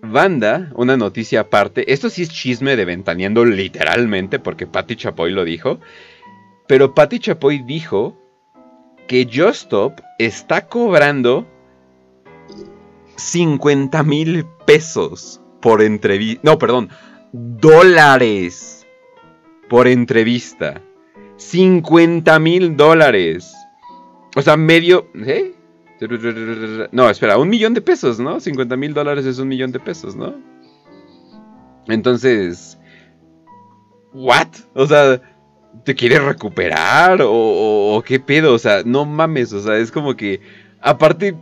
banda, una noticia aparte. Esto sí es chisme de ventaneando literalmente porque Patty Chapoy lo dijo. Pero Patty Chapoy dijo que Justop está cobrando 50 mil pesos por entrevista. No, perdón, dólares por entrevista. 50 mil dólares. O sea, medio... ¿eh? No, espera, un millón de pesos, ¿no? 50 mil dólares es un millón de pesos, ¿no? Entonces... ¿What? O sea, ¿te quieres recuperar? ¿O, o qué pedo? O sea, no mames, o sea, es como que... Aparte,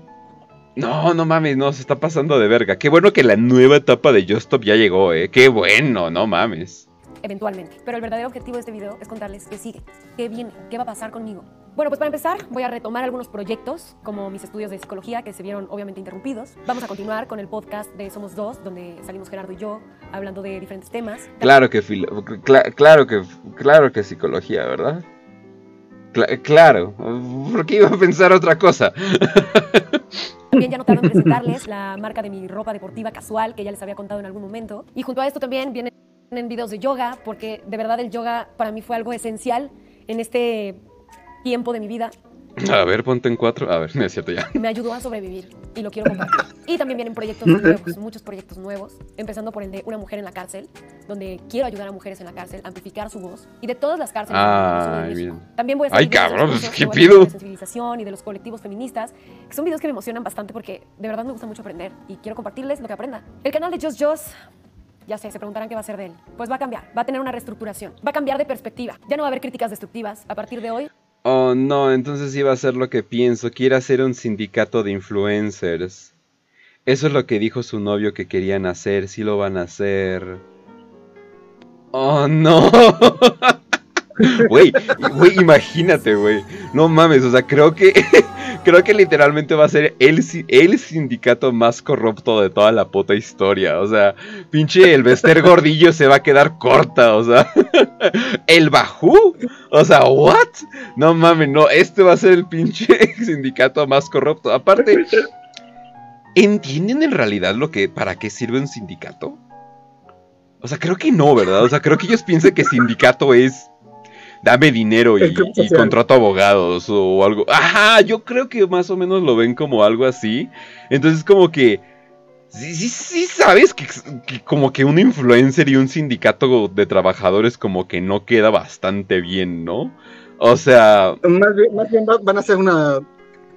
no, no mames, no, se está pasando de verga. Qué bueno que la nueva etapa de Just Stop ya llegó, eh. Qué bueno, no mames. Eventualmente. Pero el verdadero objetivo de este video es contarles qué sigue, qué viene, qué va a pasar conmigo. Bueno, pues para empezar voy a retomar algunos proyectos, como mis estudios de psicología, que se vieron obviamente interrumpidos. Vamos a continuar con el podcast de Somos Dos, donde salimos Gerardo y yo hablando de diferentes temas. Claro que, claro que, claro que psicología, ¿verdad? claro, ¿por qué iba a pensar otra cosa? También ya notaron presentarles la marca de mi ropa deportiva casual que ya les había contado en algún momento. Y junto a esto también vienen videos de yoga, porque de verdad el yoga para mí fue algo esencial en este tiempo de mi vida. A ver, ponte en cuatro. A ver, es cierto ya. Me ayudó a sobrevivir y lo quiero compartir. Y también vienen proyectos nuevos, muchos proyectos nuevos, empezando por el de Una mujer en la cárcel, donde quiero ayudar a mujeres en la cárcel, amplificar su voz y de todas las cárceles. México. bien. También voy a Ay, cabrón, ¿qué pido? De sensibilización y de los colectivos feministas, que son videos que me emocionan bastante porque de verdad me gusta mucho aprender y quiero compartirles lo que aprenda. El canal de Just Just ya sé, se preguntarán qué va a ser de él. Pues va a cambiar, va a tener una reestructuración, va a cambiar de perspectiva. Ya no va a haber críticas destructivas. A partir de hoy, Oh, no, entonces iba a ser lo que pienso. Quiere hacer un sindicato de influencers. Eso es lo que dijo su novio que querían hacer. Sí lo van a hacer. Oh, no. Güey, güey, imagínate, güey. No mames, o sea, creo que creo que literalmente va a ser el, el sindicato más corrupto de toda la puta historia. O sea, pinche el Bester Gordillo se va a quedar corta, o sea. El Bajú, o sea, ¿what? No mames, no, este va a ser el pinche sindicato más corrupto. Aparte, ¿entienden en realidad lo que para qué sirve un sindicato? O sea, creo que no, ¿verdad? O sea, creo que ellos piensan que sindicato es dame dinero y, contrato abogados o algo. Ajá, yo creo que más o menos lo ven como algo así. Entonces, como que sí, sí, sí sabes que, que como que un influencer y un sindicato de trabajadores como que no queda bastante bien, ¿no? O sea, Más bien, más bien va- van a ser una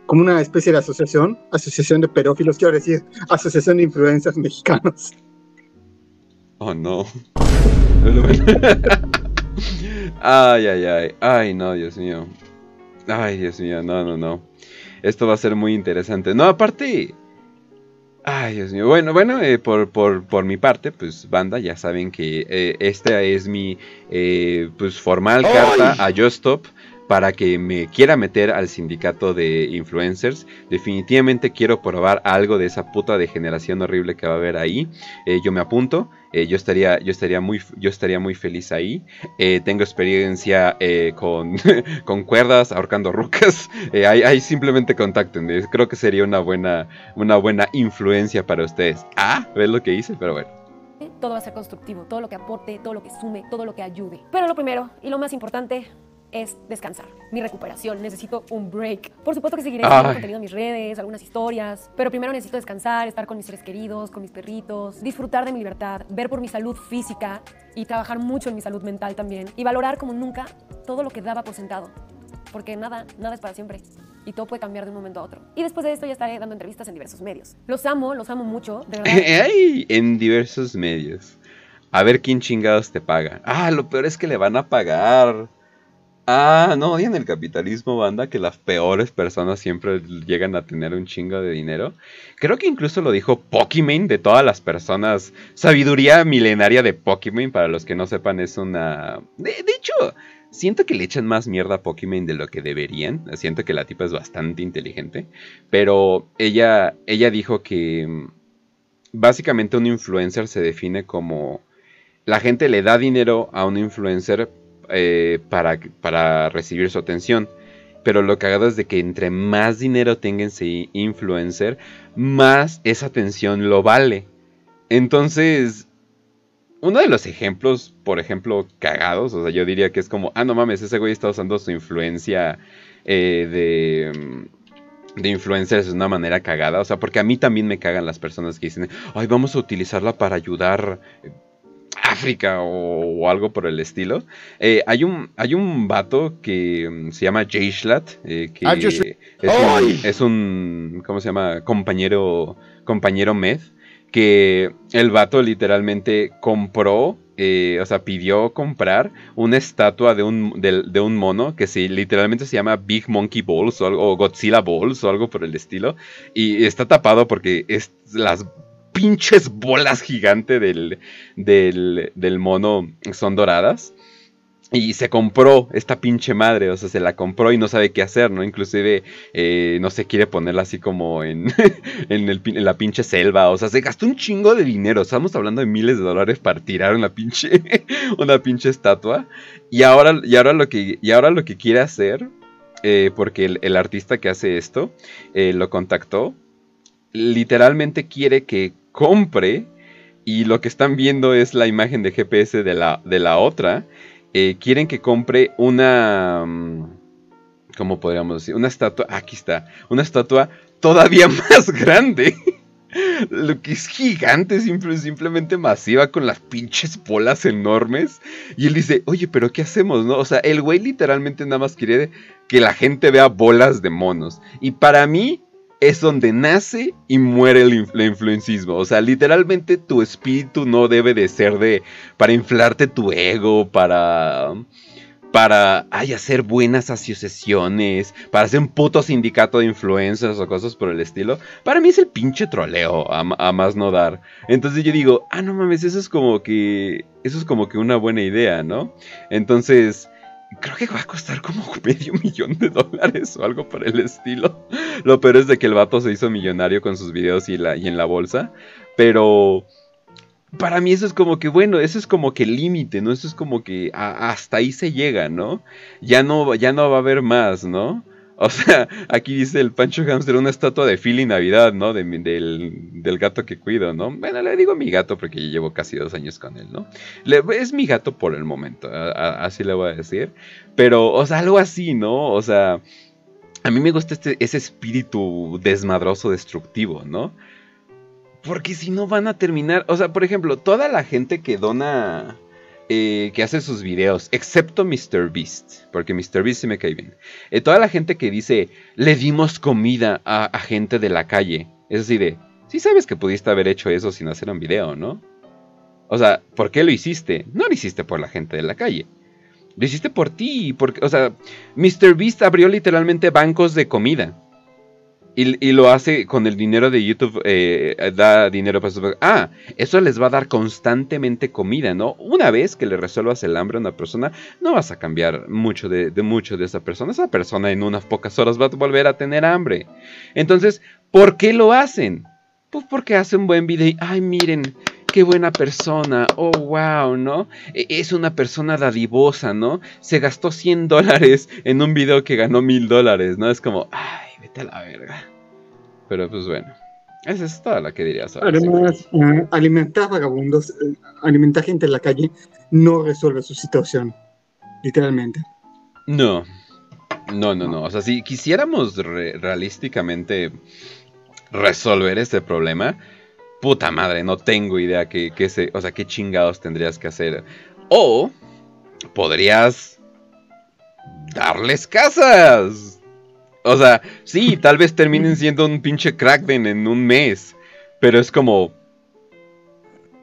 como una especie de asociación, asociación de pedófilos, quiero decir, asociación de influencers mexicanos. Oh no. ay, ay, ay. Ay, no, Dios mío. Ay, Dios mío, no, no, no. Esto va a ser muy interesante. No, aparte. Ay, Dios mío. Bueno, bueno, eh, por, por, por mi parte, pues, banda, ya saben que eh, esta es mi, eh, pues, formal carta a Justop para que me quiera meter al sindicato de influencers. Definitivamente quiero probar algo de esa puta degeneración horrible que va a haber ahí. Yo me apunto. Eh, yo estaría, yo estaría muy, yo estaría muy feliz ahí. Eh, tengo experiencia eh, con, con cuerdas, ahorcando rucas. Eh, ahí, ahí simplemente contacten. eh, Creo que sería una buena, una buena influencia para ustedes. Ah, ¿ves lo que hice? Pero bueno. todo va a ser constructivo, todo lo que aporte, todo lo que sume, todo lo que ayude. Pero lo primero y lo más importante es descansar, mi recuperación, necesito un break. Por supuesto que seguiré subiendo Ay. contenido en mis redes, algunas historias, pero primero necesito descansar, estar con mis seres queridos, con mis perritos, disfrutar de mi libertad, ver por mi salud física y trabajar mucho en mi salud mental también y valorar como nunca todo lo que daba por sentado, porque nada, nada es para siempre y todo puede cambiar de un momento a otro. Y después de esto ya estaré dando entrevistas en diversos medios. Los amo, los amo mucho, de verdad. Ay, en diversos medios. A ver quién chingados te paga. Ah, lo peor es que le van a pagar. Ah, no odian el capitalismo, banda, que las peores personas siempre llegan a tener un chingo de dinero. Creo que incluso lo dijo Pokimane de todas las personas. Sabiduría milenaria de Pokimane, para los que no sepan, es una... De, hecho, siento que le echan más mierda a Pokimane de lo que deberían. Siento que la tipa es bastante inteligente. Pero ella, ella dijo que mm, básicamente un influencer se define como la gente le da dinero a un influencer eh, para, para recibir su atención. Pero lo cagado es de que entre más dinero tenga ese influencer, más esa atención lo vale. Entonces, uno de los ejemplos, por ejemplo, cagados, o sea, yo diría que es como, ah, no mames, ese güey está usando su influencia eh, de, mm, de influencers de una manera cagada. O sea, porque a mí también me cagan las personas que dicen, ay, vamos a utilizarla para ayudar África o, o algo por el estilo. Eh, hay, un, hay un vato que mm, se llama Jayshlat, eh, que Ah, es, un, ¡Ay! es un, ¿cómo se llama? Compañero, compañero Med, que el vato literalmente compró, eh, o sea, pidió comprar una estatua de un, de, de un mono que sí, literalmente se llama Big Monkey Balls o, algo, o Godzilla Balls o algo por el estilo. Y está tapado porque es las pinches bolas gigantes del, del, del mono son doradas. Y se compró esta pinche madre, o sea, se la compró y no sabe qué hacer, ¿no? Inclusive eh, no se quiere ponerla así como en, en, el, la pinche selva, o sea, se gastó un chingo de dinero, estamos hablando de miles de dólares para tirar una pinche, una pinche estatua. Y ahora, y ahora, lo, que, y ahora lo que quiere hacer, eh, porque el, el artista que hace esto eh, lo contactó, literalmente quiere que compre y lo que están viendo es la imagen de GPS de la, de la otra. eh, quieren que compre una... mm, ¿Cómo podríamos decir? Una estatua, aquí está, una estatua todavía más grande. Lo que es gigante, simple- simplemente masiva, con las pinches bolas enormes. Y él dice, oye, pero ¿qué hacemos, no? O sea, el güey literalmente nada más quiere que la gente vea bolas de monos. Y para mí es donde nace y muere el, inf- el influencismo. O sea, literalmente tu espíritu no debe de ser de... para inflarte tu ego, para para ay, hacer buenas asociaciones, para hacer un puto sindicato de influencers o cosas por el estilo, para mí es el pinche troleo a, a más no dar. Entonces yo digo, ah, no mames, eso es como que, eso es como que una buena idea, ¿no? Entonces, creo que va a costar como medio millón de dólares o algo por el estilo. Lo peor es de que el vato se hizo millonario con sus videos y, la, y en la bolsa, pero para mí eso es como que, bueno, eso es como que límite, ¿no? Eso es como que hasta ahí se llega, ¿no? Ya no, ya no va a haber más, ¿no? O sea, aquí dice el Pancho Hamster, una estatua de Philly Navidad, ¿no? De del, del gato que cuido, ¿no? Bueno, le digo mi gato porque ya llevo casi dos años con él, ¿no? Es mi gato por el momento, así le voy a decir. Pero, o sea, algo así, ¿no? O sea, a mí me gusta este, ese espíritu desmadroso, destructivo, ¿no? Porque si no van a terminar. O sea, por ejemplo, toda la gente que dona. Eh, que hace sus videos, excepto MrBeast, porque MrBeast sí me cae bien. Eh, toda la gente que dice, le dimos comida a, gente de la calle. Es así de, sí sabes que pudiste haber hecho eso sin hacer un video, ¿no? O sea, ¿por qué lo hiciste? No lo hiciste por la gente de la calle. Lo hiciste por ti, porque, o sea, MrBeast abrió literalmente bancos de comida. Y, y lo hace con el dinero de YouTube, eh, da dinero para su... Ah, eso les va a dar constantemente comida, ¿no? Una vez que le resuelvas el hambre a una persona, no vas a cambiar mucho de, de mucho de esa persona. Esa persona en unas pocas horas va a volver a tener hambre. Entonces, ¿por qué lo hacen? Pues porque hace un buen video y, ay, miren, qué buena persona, oh, wow, ¿no? E- Es una persona dadivosa, ¿no? Se gastó 100 dólares en un video que ganó 1000 dólares, ¿no? Es como, ay, vete a la verga. Pero pues bueno, esa es toda la que diría güey. Además, eh, alimentar vagabundos, eh, alimentar gente en la calle, no resuelve su situación, literalmente. No, no, no, no. O sea, si quisiéramos re- realísticamente resolver este problema, puta madre, no tengo idea qué, qué se, o sea, qué chingados tendrías que hacer. O podrías darles casas. O sea, sí, tal vez terminen siendo un pinche crackden en un mes, pero es como,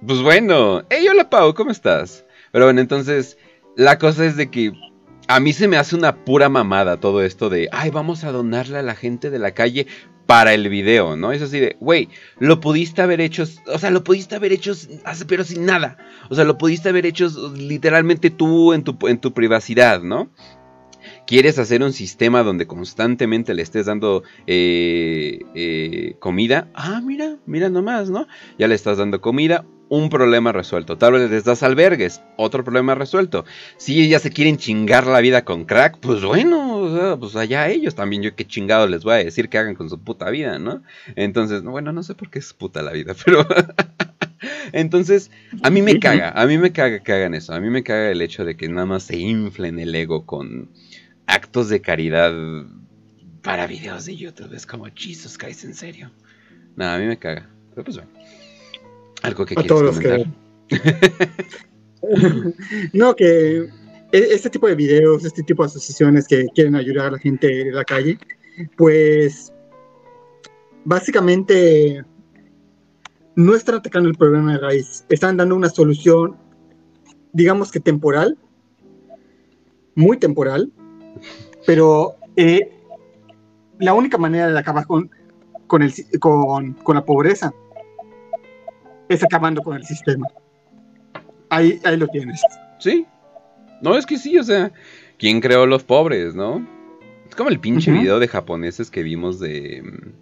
pues bueno, hey, hola Pau, ¿cómo estás? Pero bueno, entonces, la cosa es de que a mí se me hace una pura mamada todo esto de, ay, vamos a donarle a la gente de la calle para el video, ¿no? Es así de, güey, lo pudiste haber hecho, o sea, lo pudiste haber hecho, pero sin nada. O sea, lo pudiste haber hecho literalmente tú en tu, en tu privacidad, ¿no? ¿Quieres hacer un sistema donde constantemente le estés dando eh, eh, comida? Ah, mira, mira nomás, ¿no? Ya le estás dando comida, un problema resuelto. Tal vez les das albergues, otro problema resuelto. Si ellas se quieren chingar la vida con crack, pues bueno, pues allá ellos también. Yo qué chingado les voy a decir que hagan con su puta vida, ¿no? Entonces, no, bueno, no sé por qué es puta la vida, pero... Entonces, a mí me caga, a mí me caga que hagan eso. A mí me caga el hecho de que nada más se inflen el ego con actos de caridad para videos de YouTube. Es como, Jesus Christ, en serio. Nada, a mí me caga. Pero pues bueno. Algo que A quieres todos los comentar. No, que e- este tipo de videos, este tipo de asociaciones que quieren ayudar a la gente de la calle, pues básicamente no están atacando el problema de raíz, están dando una solución, digamos que temporal, muy temporal, pero eh, la única manera de acabar con, con, el, con, con la pobreza es acabando con el sistema. Ahí, ahí lo tienes. Sí. No, es que sí, o sea, ¿quién creó los pobres, no? Es como el pinche video de japoneses que vimos de. mm,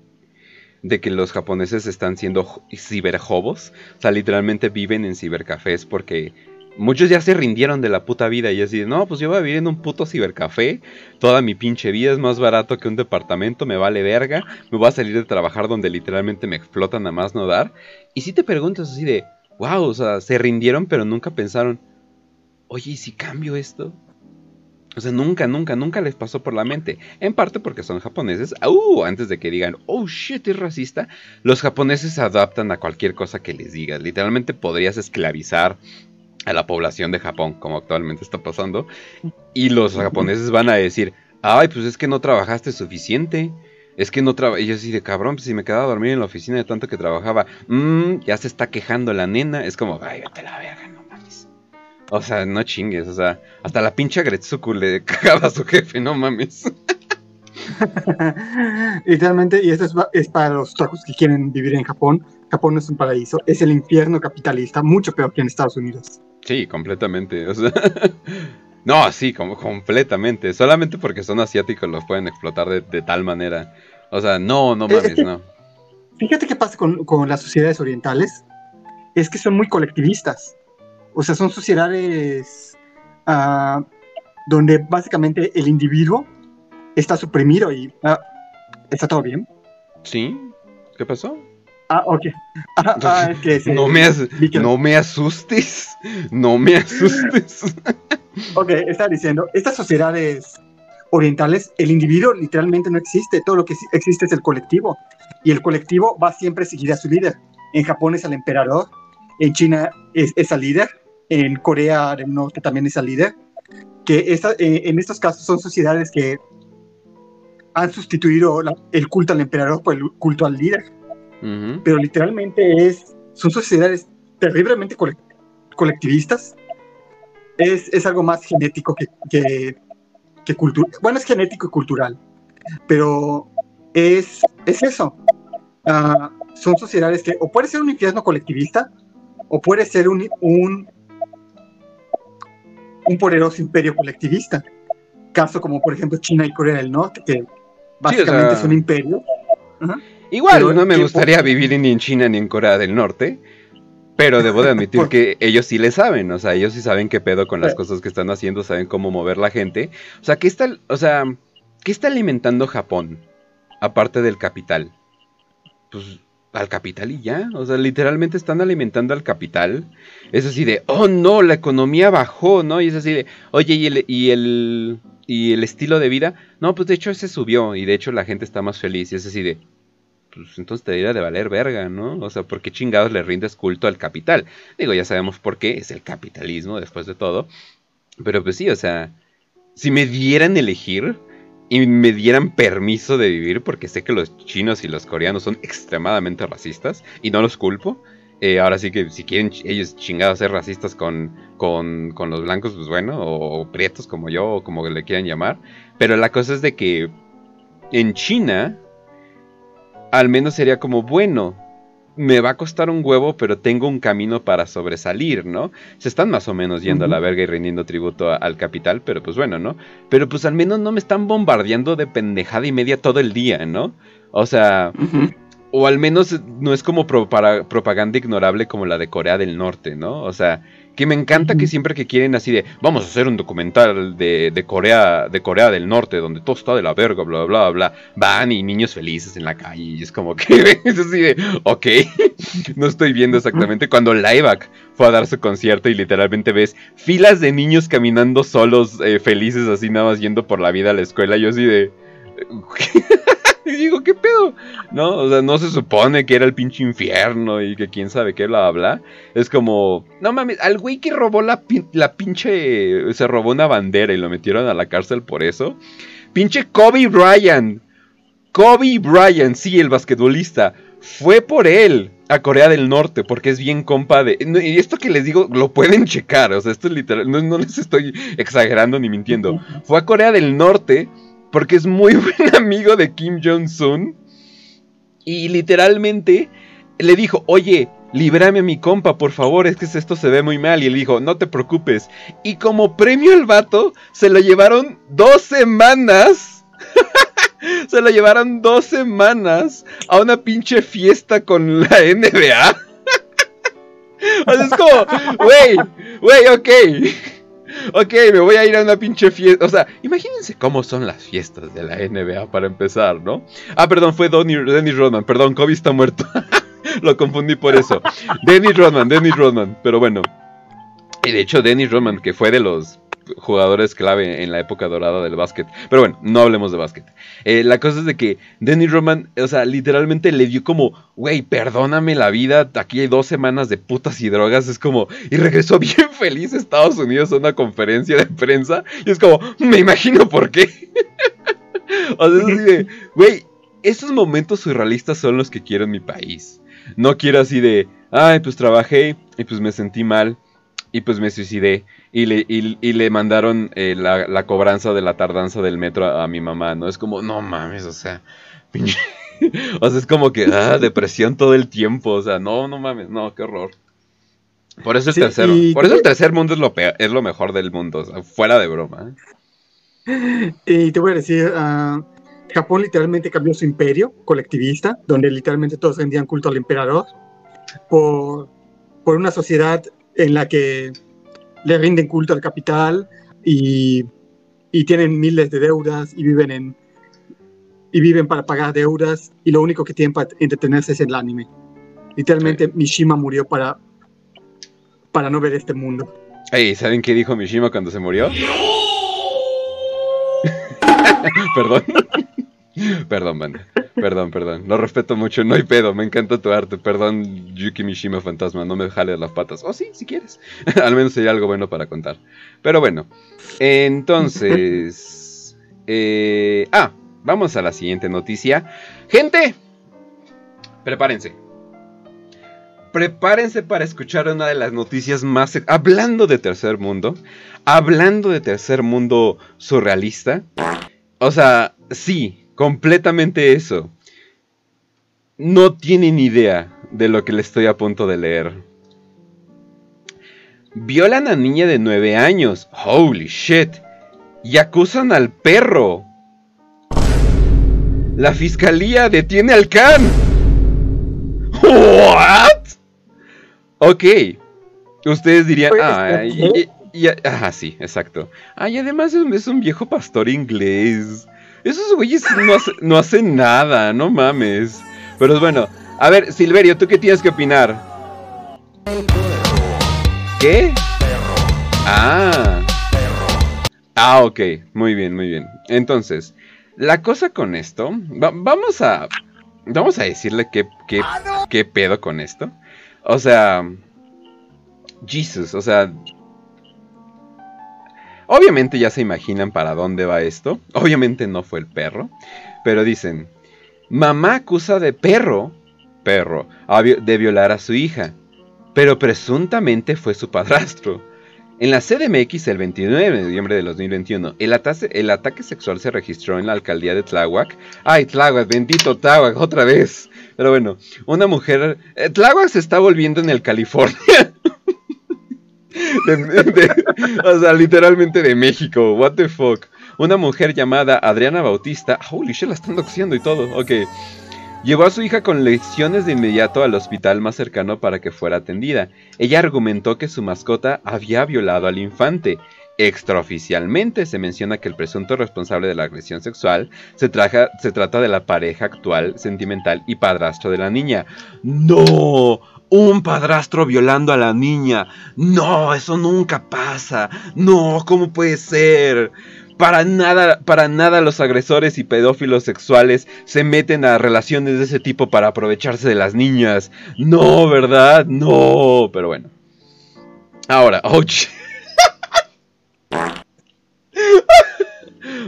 De que los japoneses están siendo jo- ciberjobos. O sea, literalmente viven en cibercafés porque muchos ya se rindieron de la puta vida y así, no, pues yo voy a vivir en un puto cibercafé. Toda mi pinche vida es más barato que un departamento, me vale verga. Me voy a salir de trabajar donde literalmente me explotan a más no dar. Y si te preguntas así de, wow, o sea, se rindieron pero nunca pensaron, oye, ¿y si cambio esto? O sea, nunca, nunca, nunca les pasó por la mente. En parte porque son japoneses. Uh, antes de que digan, oh shit, es racista. Los japoneses se adaptan a cualquier cosa que les digas. Literalmente podrías esclavizar a la población de Japón, como actualmente está pasando. Y los japoneses van a decir, ay, pues es que no trabajaste suficiente. Es que no trabajé. Yo así de cabrón, pues si me quedaba a dormir en la oficina de tanto que trabajaba. Mmm, ya se está quejando la nena. Es como, ay, vete la verga, no mames. O sea, no chingues. O sea, hasta la pinche Gretsuku le cagaba a su jefe, no mames. Literalmente, y esto es, es para los tacos que quieren vivir en Japón. Japón no es un paraíso, es el infierno capitalista, mucho peor que en Estados Unidos. Sí, completamente. O sea, no, sí, como completamente. Solamente porque son asiáticos los pueden explotar de, de tal manera. O sea, no, no es mames, que- no. Fíjate qué pasa con, con las sociedades orientales, es que son muy colectivistas. O sea, son sociedades ah, donde básicamente el individuo está suprimido y... ah, ¿Está todo bien? ¿Sí? ¿Qué pasó? Ah, ok. Ah, ah, es que se- No me, as- vi que- no me asustes. No me asustes. Ok, está diciendo, estas sociedades orientales, el individuo literalmente no existe, todo lo que existe es el colectivo, y el colectivo va siempre a seguir a su líder. En Japón es al emperador, en China es, es al líder, en Corea del Norte también es al líder, que esta- eh, en estos casos son sociedades que han sustituido la- el culto al emperador por el culto al líder, Ujú. pero literalmente es, son sociedades terriblemente cole- colectivistas. Es, es algo más genético que, que, que cultural. Bueno, es genético y cultural, pero es, es eso. Ah, son sociedades que o puede ser un infierno colectivista o puede ser un, un, un poderoso imperio colectivista. Caso como por ejemplo China y Corea del Norte, que básicamente sea, son imperios. Igual, Pero no me gustaría vivir ni en China ni en Corea del Norte. Pero debo de admitir que ellos sí le saben, o sea, ellos sí saben qué pedo con las cosas que están haciendo, saben cómo mover la gente. O sea, ¿qué está, o sea, ¿qué está alimentando Japón? Aparte del capital. Pues al capital y ya. O sea, literalmente están alimentando al capital. Es así de, oh no, la economía bajó, ¿no? Y es así de, oye, ¿y el, y el, y el estilo de vida? No, pues de hecho ese subió y de hecho la gente está más feliz. Y es así de, pues entonces te diría de valer verga, ¿no? O sea, ¿por qué chingados le rindes culto al capital? Digo, ya sabemos por qué, es el capitalismo después de todo. Pero pues sí, o sea, si me dieran elegir y me dieran permiso de vivir, porque sé que los chinos y los coreanos son extremadamente racistas y no los culpo. Eh, ahora sí que si quieren ellos chingados ser racistas con, con, con los blancos, pues bueno, o, o prietos como yo, o como le quieran llamar. Pero la cosa es de que en China, al menos sería como, bueno, me va a costar un huevo, pero tengo un camino para sobresalir, ¿no? Se están más o menos yendo a la verga y rindiendo tributo a- al capital, pero pues bueno, ¿no? Pero pues al menos no me están bombardeando de pendejada y media todo el día, ¿no? O sea, o al menos no es como pro- para- propaganda ignorable como la de Corea del Norte, ¿no? O sea, que me encanta que siempre que quieren así de, vamos a hacer un documental de, de Corea de Corea del Norte donde todo está de la verga, bla, bla, bla, bla, van y niños felices en la calle y es como que es así de, ok, no estoy viendo exactamente cuando Liveac fue a dar su concierto y literalmente ves filas de niños caminando solos, eh, felices así nada más yendo por la vida a la escuela, yo así de... Y digo, ¿qué pedo? No, o sea, no se supone que era el pinche infierno y que quién sabe qué, bla, bla. Es como, no mames, al güey que robó la, pin- la pinche, se robó una bandera y lo metieron a la cárcel por eso. Pinche Kobe Bryant. Kobe Bryant, sí, el basquetbolista. Fue por él a Corea del Norte porque es bien compa de... Y esto que les digo, lo pueden checar. O sea, esto es literal, no, no les estoy exagerando ni mintiendo. Fue a Corea del Norte porque es muy buen amigo de Kim Jong-un. Y literalmente le dijo, oye, líbrame a mi compa, por favor, es que esto se ve muy mal. Y él dijo, no te preocupes. Y como premio al vato, se lo llevaron dos semanas. se lo llevaron dos semanas a una pinche fiesta con la NBA. o es como, güey, güey, ok. Ok, me voy a ir a una pinche fiesta. O sea, imagínense cómo son las fiestas de la NBA para empezar, ¿no? Ah, perdón, fue Donny, Dennis Rodman. Perdón, Kobe está muerto. Lo confundí por eso. Dennis Rodman, Dennis Rodman. Pero bueno. Y de hecho, Dennis Rodman, que fue de los jugadores clave en la época dorada del básquet. Pero bueno, no hablemos de básquet. Eh, la cosa es de que Danny Roman, o sea, literalmente le dio como, güey, perdóname la vida, aquí hay dos semanas de putas y drogas, es como, y regresó bien feliz a Estados Unidos a una conferencia de prensa, y es como, me imagino por qué. o sea, es así de, güey, esos momentos surrealistas son los que quiero en mi país. No quiero así de, ay, pues trabajé y pues me sentí mal y pues me suicidé y le, y, le mandaron eh, la, cobranza de la tardanza del metro a, mi mamá, ¿no? Es como, no mames, o sea, o sea, es como que, ah, depresión todo el tiempo, o sea, no, no mames, no, qué horror. Por eso el tercero, por eso el tercer mundo es lo es lo mejor del mundo, o sea, fuera de broma. ¿eh? Y te voy a decir, uh, Japón literalmente cambió su imperio colectivista, donde literalmente todos rendían culto al emperador, por, por una sociedad en la que le rinden culto al capital y, y, tienen miles de deudas y viven en y viven para pagar deudas y lo único que tienen para entretenerse es el anime. Literalmente Mishima murió para para no ver este mundo. Hey, ¿saben qué dijo Mishima cuando se murió? Perdón. Perdón, banda. Perdón, perdón. Lo respeto mucho. No hay pedo. Me encanta tu arte. Perdón, Yuki Mishima Fantasma. No me jale las patas. O oh, sí, si quieres. Al menos sería algo bueno para contar. Pero bueno. Entonces. Eh, ah, vamos a la siguiente noticia. Gente, prepárense. Prepárense para escuchar una de las noticias más... Hablando de tercer mundo. Hablando de tercer mundo surrealista. O sea, sí, Completamente eso. No tienen idea de lo que le estoy a punto de leer. Violan a niña de 9 años. Holy shit. Y acusan al perro. La fiscalía detiene al can. ¿What? Ok. Ustedes dirían, ah, ah, sí, exacto. Ah, y además es un viejo pastor inglés. Esos güeyes no, hacen nada, no mames. Pero bueno, a ver, Silverio, ¿tú qué tienes que opinar? ¿Qué? Ah. Ah, ok. Muy bien, muy bien. Entonces, la cosa con esto. vamos a. Vamos a decirle qué, qué, qué pedo con esto. O sea. Jesus, o sea, Obviamente ya se imaginan para dónde va esto. Obviamente no fue el perro. Pero dicen, mamá acusa de perro, perro, de violar a su hija. Pero presuntamente fue su padrastro. En la CDMX el 29 de noviembre de 2021, el, el ataque sexual se registró en la alcaldía de Tláhuac. Ay, Tláhuac, bendito Tláhuac, otra vez. Pero bueno, una mujer... Eh, Tláhuac se está volviendo en el California o sea, literalmente de México. What the fuck. Una mujer llamada Adriana Bautista. Holy shit, la están doxiendo y todo. Ok. Llevó a su hija con lecciones de inmediato al hospital más cercano para que fuera atendida. Ella argumentó que su mascota había violado al infante. Extraoficialmente se menciona que el presunto responsable de la agresión sexual se, se trata de la pareja actual, sentimental y padrastro de la niña. ¡No! Un padrastro violando a la niña. No, eso nunca pasa. No, ¿cómo puede ser? Para nada, para nada los agresores y pedófilos sexuales se meten a relaciones de ese tipo para aprovecharse de las niñas. No, ¿verdad? No, pero bueno. Ahora, ouch.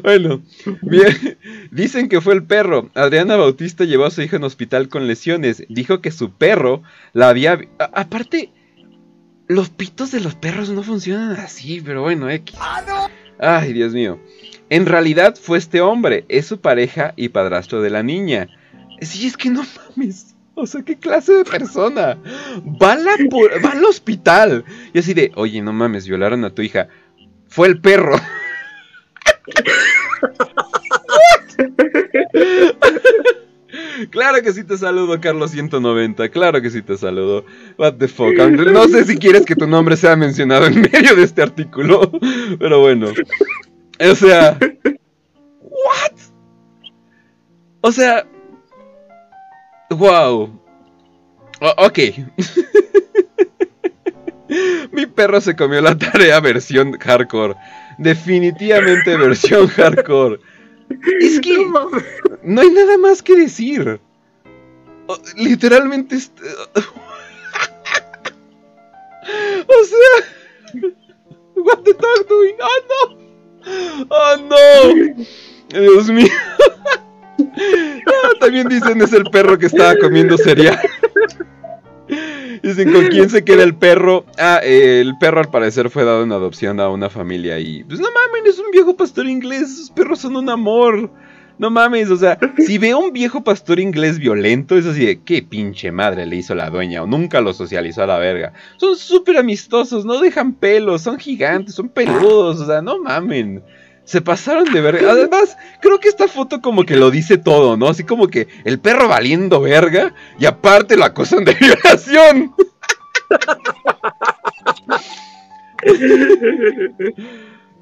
Bueno, bien. Dicen que fue el perro. Adriana Bautista llevó a su hija en hospital con lesiones. Dijo que su perro la había... aparte, los pitos de los perros no funcionan así, pero bueno, X. Ay, Dios mío. En realidad fue este hombre. Es su pareja y padrastro de la niña. Sí, es que no mames. O sea, ¿qué clase de persona? Va, va al hospital. Y así de, oye, no mames, violaron a tu hija. Fue el perro. Claro que sí te saludo, Carlos 190. Claro que sí te saludo. What the fuck. No sé si quieres que tu nombre sea mencionado en medio de este artículo. Pero bueno. O sea. What? O sea. Wow. ok. mi, perro se comió la tarea versión hardcore. Definitivamente versión hardcore. Es que No hay nada más que decir. O- Literalmente. est- o sea. What the dog doing? Oh no. Oh no. Dios mío. Ah, también dicen es el perro que estaba comiendo cereal. Dicen con quién se queda el perro. Ah, eh, el perro al parecer fue dado en adopción a una familia y pues no mames, es un viejo pastor inglés. Esos perros son un amor. No mames, o sea, si veo un viejo pastor inglés violento, es así de qué pinche madre le hizo la dueña o nunca lo socializó a la verga. Son súper amistosos, no dejan pelos, son gigantes, son peludos, o sea, no mamen. Se pasaron de verga. Además, creo que esta foto como que lo dice todo, ¿no? Así como que el perro valiendo verga y aparte lo acusan de violación.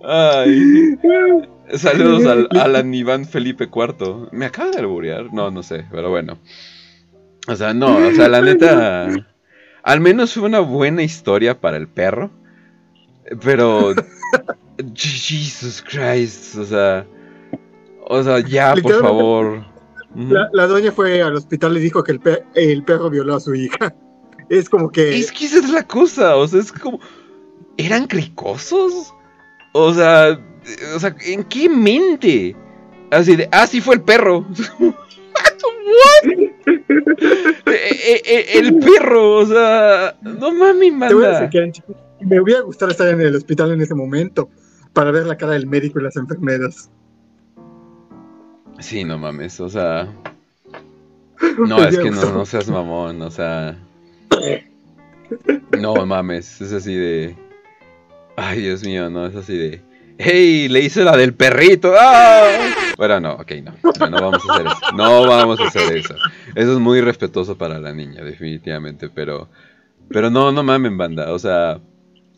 Ay. Saludos al, Alan Iván Felipe IV. Me acaba de alburear. No, no sé, pero bueno. O sea, no, o sea, la neta. Al menos fue una buena historia para el perro. Pero. Jesus Christ. O sea. O sea, ya, por favor. La, la doña fue al hospital y dijo que el, pe- el perro violó a su hija. Es como que. Es que esa es la cosa, o sea, es como. ¿Eran cricosos? O sea, o sea, ¿en qué mente? Así de, ah, sí fue el perro. ¿What? Eh, eh, eh, el perro, o sea, no mames, manda. me hubiera gustado estar en el hospital en ese momento para ver la cara del médico y las enfermeras. Sí, no mames, o sea. No, es que no, no seas mamón, o sea. No mames, es así de. Ay, Dios mío, no, es así de. ¡Hey! Le hice la del perrito. ¡Ah! Bueno, no, ok, no. No, no vamos a hacer eso. No vamos a hacer eso. Eso es muy respetuoso para la niña, definitivamente. Pero. Pero no, no mamen, banda. O sea.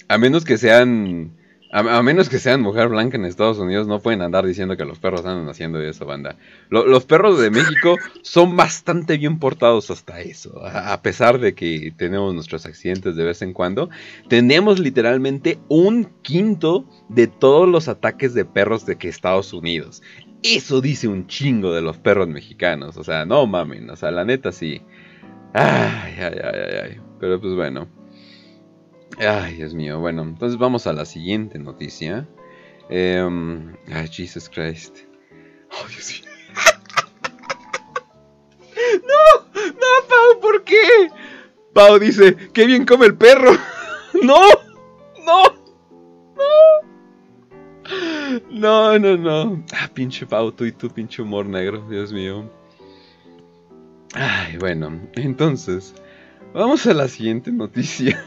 A menos que sean. A, menos que sean mujer blanca en Estados Unidos, no pueden andar diciendo que los perros andan haciendo eso, banda. Lo- los perros de México son bastante bien portados hasta eso. A, a pesar de que tenemos nuestros accidentes de vez en cuando, tenemos literalmente un quinto de todos los ataques de perros de que Estados Unidos. Eso dice un chingo de los perros mexicanos. O sea, no mamen. O sea, la neta sí. Ay, ay, ay, ay, ay. Pero pues bueno. Ay, Dios mío. Bueno, entonces vamos a la siguiente noticia. Em, ay, Jesus Christ. Oh, Dios mío. ¡No! ¡No, Pau! ¿Por qué? Pau dice, ¡qué bien come el perro! ¡No! ¡No! ¡No! No, no, no. Ah, pinche Pau, tú y tu pinche humor negro, Dios mío. Ay, bueno, entonces, vamos a la siguiente noticia.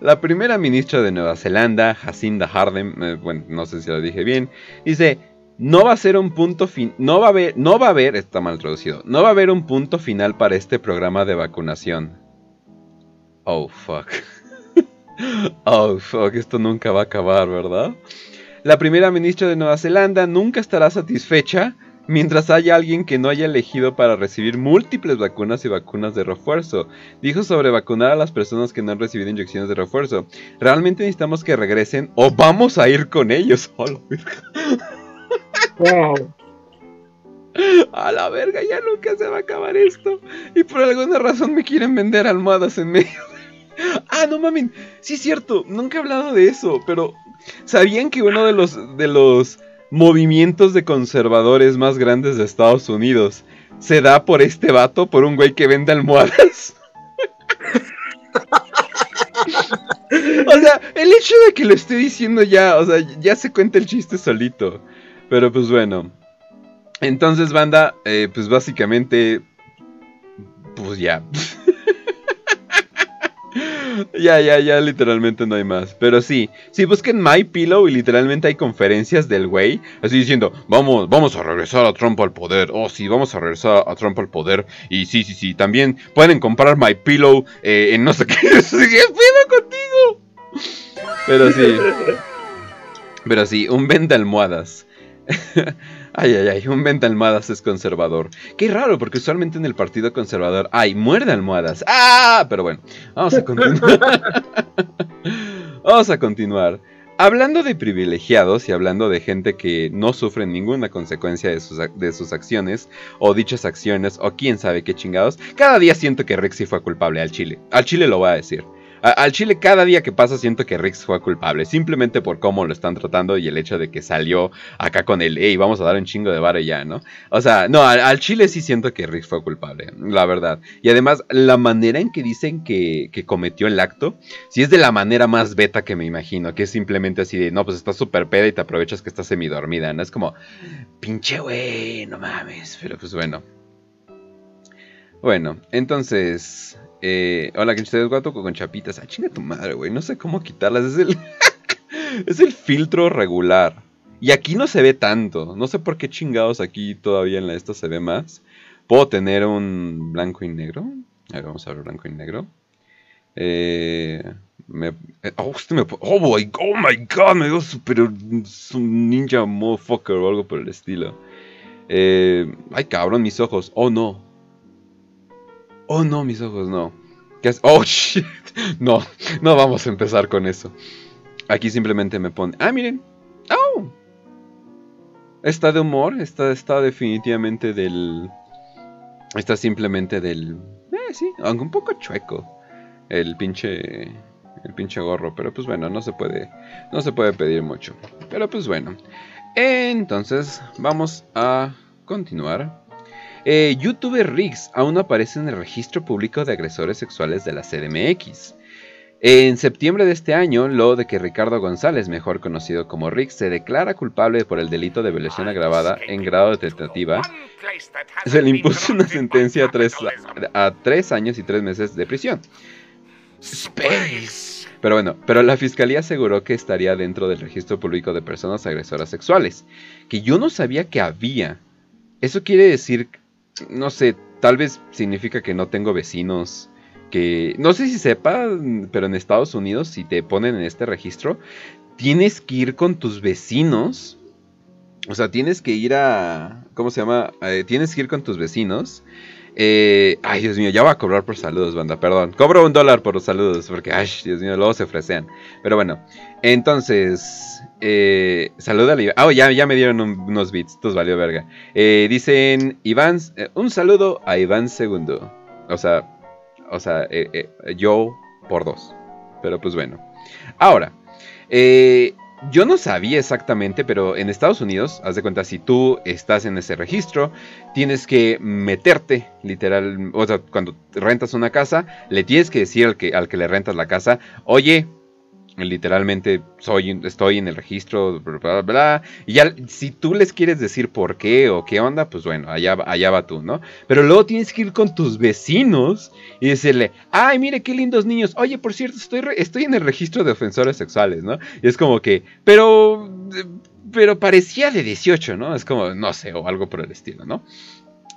La primera ministra de Nueva Zelanda, Jacinda Ardern, eh, bueno, no sé si lo dije bien, dice, no va a ser un punto fin, no va a no va a haber, está mal traducido, no va a haber un punto final para este programa de vacunación. Oh, fuck. oh, fuck, esto nunca va a acabar, ¿verdad? La primera ministra de Nueva Zelanda nunca estará satisfecha mientras haya alguien que no haya elegido para recibir múltiples vacunas y vacunas de refuerzo. Dijo sobre vacunar a las personas que no han recibido inyecciones de refuerzo. Realmente necesitamos que regresen o vamos a ir con ellos. A la verga, Wow. a la verga, ya nunca se va a acabar esto. Y por alguna razón me quieren vender almohadas en medio. Ah, no mames, sí es cierto, nunca he hablado de eso, pero ¿sabían que uno de los de los movimientos de conservadores más grandes de Estados Unidos se da por este vato, por un güey que vende almohadas? o sea, el hecho de que lo esté diciendo ya, o sea, ya se cuenta el chiste solito. Pero pues bueno. Entonces, banda, eh, pues básicamente, pues ya. Ya, ya, ya, literalmente no hay más. Pero sí, si busquen My Pillow y literalmente hay conferencias del güey, así diciendo, vamos, vamos a regresar a Trump al poder. Oh, sí, vamos a regresar a Trump al poder. Y sí, sí, sí, también pueden comprar My Pillow eh, en no sé qué. ¿Qué pedo contigo? Pero sí. Pero sí, un venta almohadas. ay, ay, ay, un venta almohadas es conservador. Qué raro, porque usualmente en el partido conservador hay muerde almohadas. ¡Ah! Pero bueno, vamos a continuar. Vamos a continuar. Hablando de privilegiados y hablando de gente que no sufre ninguna consecuencia de sus, de sus acciones o dichas acciones o quién sabe qué chingados, cada día siento que sí fue culpable al Chile. Al Chile lo voy a decir. Al Chile cada día que pasa siento que Rick fue culpable, simplemente por cómo lo están tratando y el hecho de que salió acá con el, hey, vamos a dar un chingo de vara ya, ¿no? O sea, no, al, Chile sí siento que Rick fue culpable, la verdad. Y además, la manera en que dicen que, que cometió el acto, si es de la manera más beta que me imagino, que es simplemente así de, no, pues estás súper peda y te aprovechas que estás semidormida, ¿no? Es como, pinche güey, no mames, pero pues bueno. Bueno, entonces, eh, hola, que ustedes guato con chapitas. Ah, chinga tu madre, güey, no sé cómo quitarlas, es el, es el filtro regular. Y aquí no se ve tanto, no sé por qué chingados aquí todavía en la esta se ve más. ¿Puedo tener un blanco y negro? A ver, vamos a ver blanco y negro. Eh, me, eh, oh, este me, oh, my, oh my god, me veo super un ninja motherfucker o algo por el estilo. Eh, ay, cabrón, mis ojos. Oh, no. Oh, no, mis ojos, no. Oh, shit. No, no vamos a empezar con eso. Aquí simplemente me pone. Ah, miren. Oh. Está de humor. Está, está definitivamente del. Está simplemente del. Eh, sí, aunque un poco chueco. El pinche. El pinche gorro. Pero pues bueno, no se puede. No se puede pedir mucho. Pero pues bueno. Entonces, vamos a continuar. Eh, YouTuber Riggs aún aparece en el registro público de agresores sexuales de la CDMX. En septiembre de este año, lo de que Ricardo González, mejor conocido como Riggs, se declara culpable por el delito de violación agravada en grado de tentativa, se le impuso una sentencia a tres, a tres años y tres meses de prisión. Space. Pero bueno, pero la fiscalía aseguró que estaría dentro del registro público de personas agresoras sexuales, que yo no sabía que había. Eso quiere decir, no sé, tal vez significa que no tengo vecinos que no sé si sepa, pero en Estados Unidos si te ponen en este registro, tienes que ir con tus vecinos. O sea, tienes que ir a ¿cómo se llama? Eh, tienes que ir con tus vecinos. Eh, ay, Dios mío, ya voy a cobrar por saludos, banda, perdón. Cobro un dólar por los saludos, porque, ay, Dios mío, luego se ofrecen. Pero bueno, entonces, eh, saluda a Iván. Ah, ya, ya me dieron un- unos bits, estos valió verga. Eh, dicen, Iván, eh, un saludo a Iván Segundo. O sea, o sea, eh, yo por dos. Pero pues bueno. Ahora, yo no sabía exactamente, pero en Estados Unidos, haz de cuenta, si tú estás en ese registro, tienes que meterte, literal, o sea, cuando rentas una casa, le tienes que decir al que, al que le rentas la casa, oye, literalmente soy, estoy en el registro, bla, bla, bla, y ya, si tú les quieres decir por qué o qué onda, pues bueno, allá, allá va tú, ¿no? Pero luego tienes que ir con tus vecinos y decirle, ay, mire qué lindos niños, oye, por cierto, estoy, estoy en el registro de ofensores sexuales, ¿no? Y es como que, pero, pero parecía de 18, ¿no? Es como, no sé, o algo por el estilo, ¿no?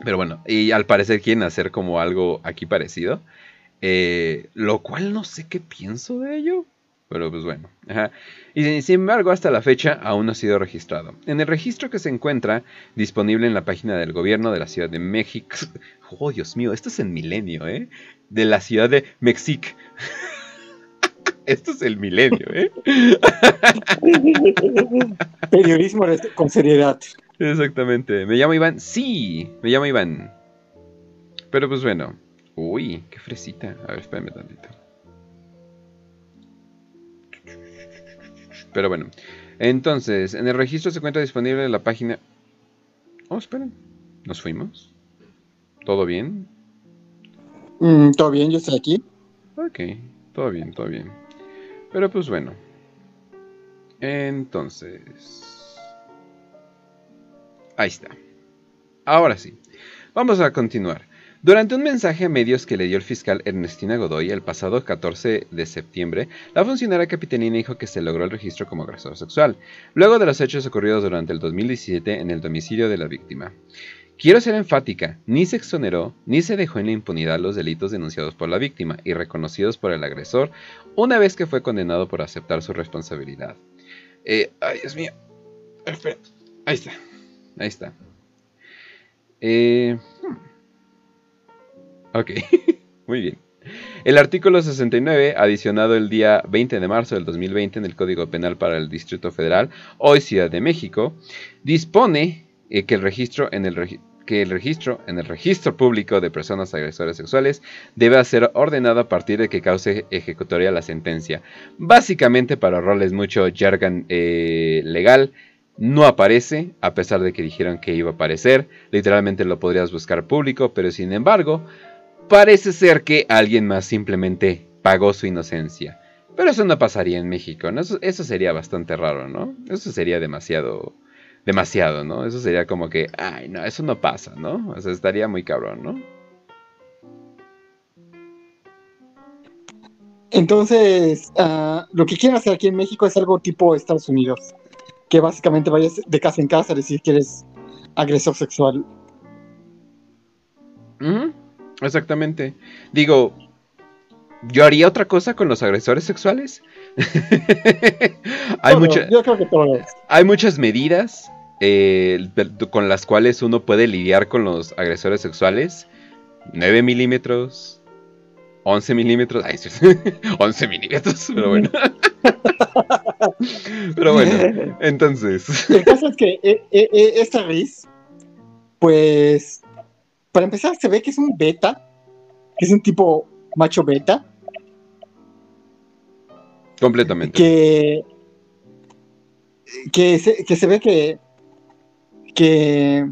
Pero bueno, y al parecer quieren hacer como algo aquí parecido. eh, lo cual no sé qué pienso de ello. Pero pues bueno. ajá. Y sin- embargo, hasta la fecha aún no ha sido registrado. En el registro que se encuentra disponible en la página del gobierno de la Ciudad de México. Oh, Dios mío, esto es en milenio, ¿eh? De la Ciudad de Mexic. esto es el milenio, ¿eh? Periodismo con seriedad. Exactamente. Me llamo Iván. Sí, me llamo Iván. Pero pues bueno. Uy, qué fresita. A ver, espérame tantito. Pero bueno. Entonces, en el registro se encuentra disponible la página. Oh, esperen. ¿Nos fuimos? ¿Todo bien? Mm, ¿Todo bien? Yo estoy aquí. Ok, todo bien, todo bien. Pero pues bueno. Entonces... Ahí está. Ahora sí. Vamos a continuar. Durante un mensaje a medios que le dio el fiscal Ernestina Godoy el pasado 14 de septiembre, la funcionaria capitanina dijo que se logró el registro como agresor sexual, luego de los hechos ocurridos durante el 2017 en el domicilio de la víctima. Quiero ser enfática, ni se exoneró ni se dejó en la impunidad los delitos denunciados por la víctima y reconocidos por el agresor una vez que fue condenado por aceptar su responsabilidad. Eh, ay, Dios mío. Espera. Ahí está. Ahí está. Eh, hmm. Ok, muy bien. El artículo 69, adicionado el día 20 de marzo del 2020 en el Código Penal para el Distrito Federal, hoy Ciudad de México, dispone eh, que el registro en el regi- que el registro en el registro público de personas agresoras sexuales debe ser ordenado a partir de que cause ejecutoria la sentencia. Básicamente para ahorrarles mucho jargon eh, legal, no aparece, a pesar de que dijeron que iba a aparecer. Literalmente lo podrías buscar público, pero sin embargo, parece ser que alguien más simplemente pagó su inocencia. Pero eso no pasaría en México, ¿no? Eso, eso sería bastante raro, ¿no? Eso sería demasiado, demasiado, ¿no? Eso sería como que, ay, no, eso no pasa, ¿no? O sea, estaría muy cabrón, ¿no? Entonces, ah, lo que quieren hacer aquí en México es algo tipo Estados Unidos, que básicamente vayas de casa en casa a decir que eres agresor sexual. Ujú, Exactamente. Digo, ¿yo haría otra cosa con los agresores sexuales? hay, Todo, mucha- Yo creo que todo es. hay muchas medidas eh, con las cuales uno puede lidiar con los agresores sexuales. 9 milímetros, 11 milímetros, ay, sí, 11 milímetros, pero bueno. pero bueno, entonces... El caso es que eh, eh, esta Riz, pues, para empezar, se ve que es un beta, que es un tipo macho beta, Completamente. que, que, se, que se ve que, que,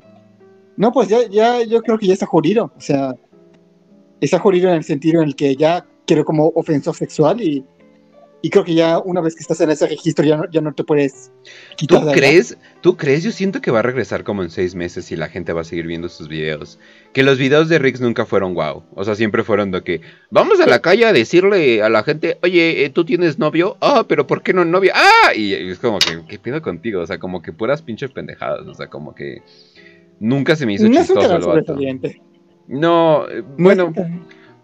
no, pues ya, ya, yo creo que ya está jodido, o sea, está jodido en el sentido en el que ya quiero como ofensor sexual y, y creo que ya una vez que estás en ese registro ya no, ya no te puedes quitar ¿Tú crees? ¿Tú crees? Yo siento que va a regresar como en seis meses y la gente va a seguir viendo sus videos. Que los videos de Rix nunca fueron wow. O sea, siempre fueron de que vamos a la calle a decirle a la gente, oye, eh, ¿tú tienes novio? Ah, pero ¿por qué no novia? Ah, y, y es como que, ¿qué pido contigo? O sea, como que puras pinches pendejadas. O sea, como que nunca se me hizo No chistoso el vato. No, eh, No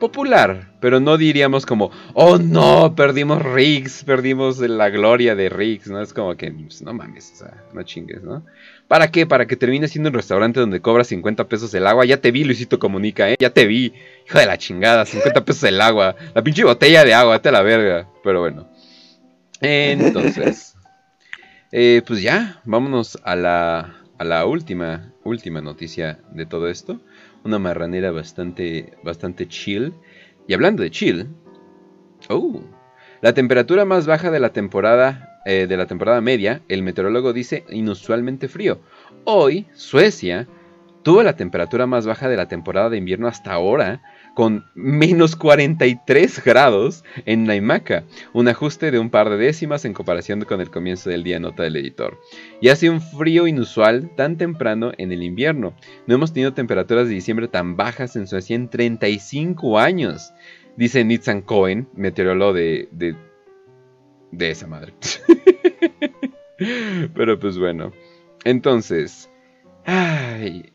popular, pero no diríamos como, oh no, perdimos Riggs, perdimos la gloria de Riggs, ¿no? Es como que, pues, no mames, o sea, no chingues, ¿no? ¿Para qué? Para que termine siendo un restaurante donde cobras 50 pesos el agua. Ya te vi, Luisito Comunica, ¿eh? Ya te vi. Hijo de la chingada, 50 pesos el agua. La pinche botella de agua, a la verga. Pero bueno. Entonces. eh, pues ya, vámonos a la, a la última, última noticia de todo esto. Una marranera bastante, bastante chill. Y hablando de chill. Oh, la temperatura más baja de la temporada, eh, de la temporada media, el meteorólogo dice inusualmente frío. Hoy, Suecia tuvo la temperatura más baja de la temporada de invierno hasta ahora, con menos 43 grados en Naimaca, un ajuste de un par de décimas en comparación con el comienzo del día, nota del editor. Y hace un frío inusual tan temprano en el invierno. No hemos tenido temperaturas de diciembre tan bajas en Suecia en 35 años, dice Nitzan Cohen, meteorólogo de, de, de esa madre. Pero pues bueno, entonces, ay,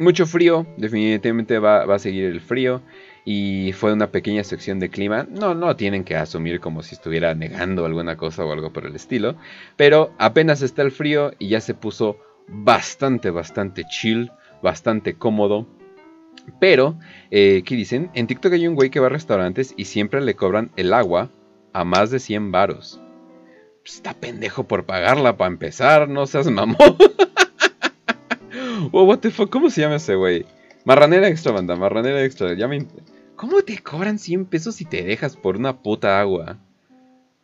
mucho frío, definitivamente va, a seguir el frío. Y fue una pequeña sección de clima. No, no tienen que asumir como si estuviera negando alguna cosa o algo por el estilo. Pero apenas está el frío y ya se puso bastante, bastante chill, bastante cómodo. Pero, eh, ¿qué dicen? En TikTok hay un güey que va a restaurantes y siempre le cobran el agua a más de 100 varos. Está pendejo por pagarla para empezar, no seas mamón. oh, what the fuck, ¿cómo se llama ese güey? Marranera extra, banda, marranera extra. Ya me... ¿Cómo te cobran 100 pesos si te dejas por una puta agua?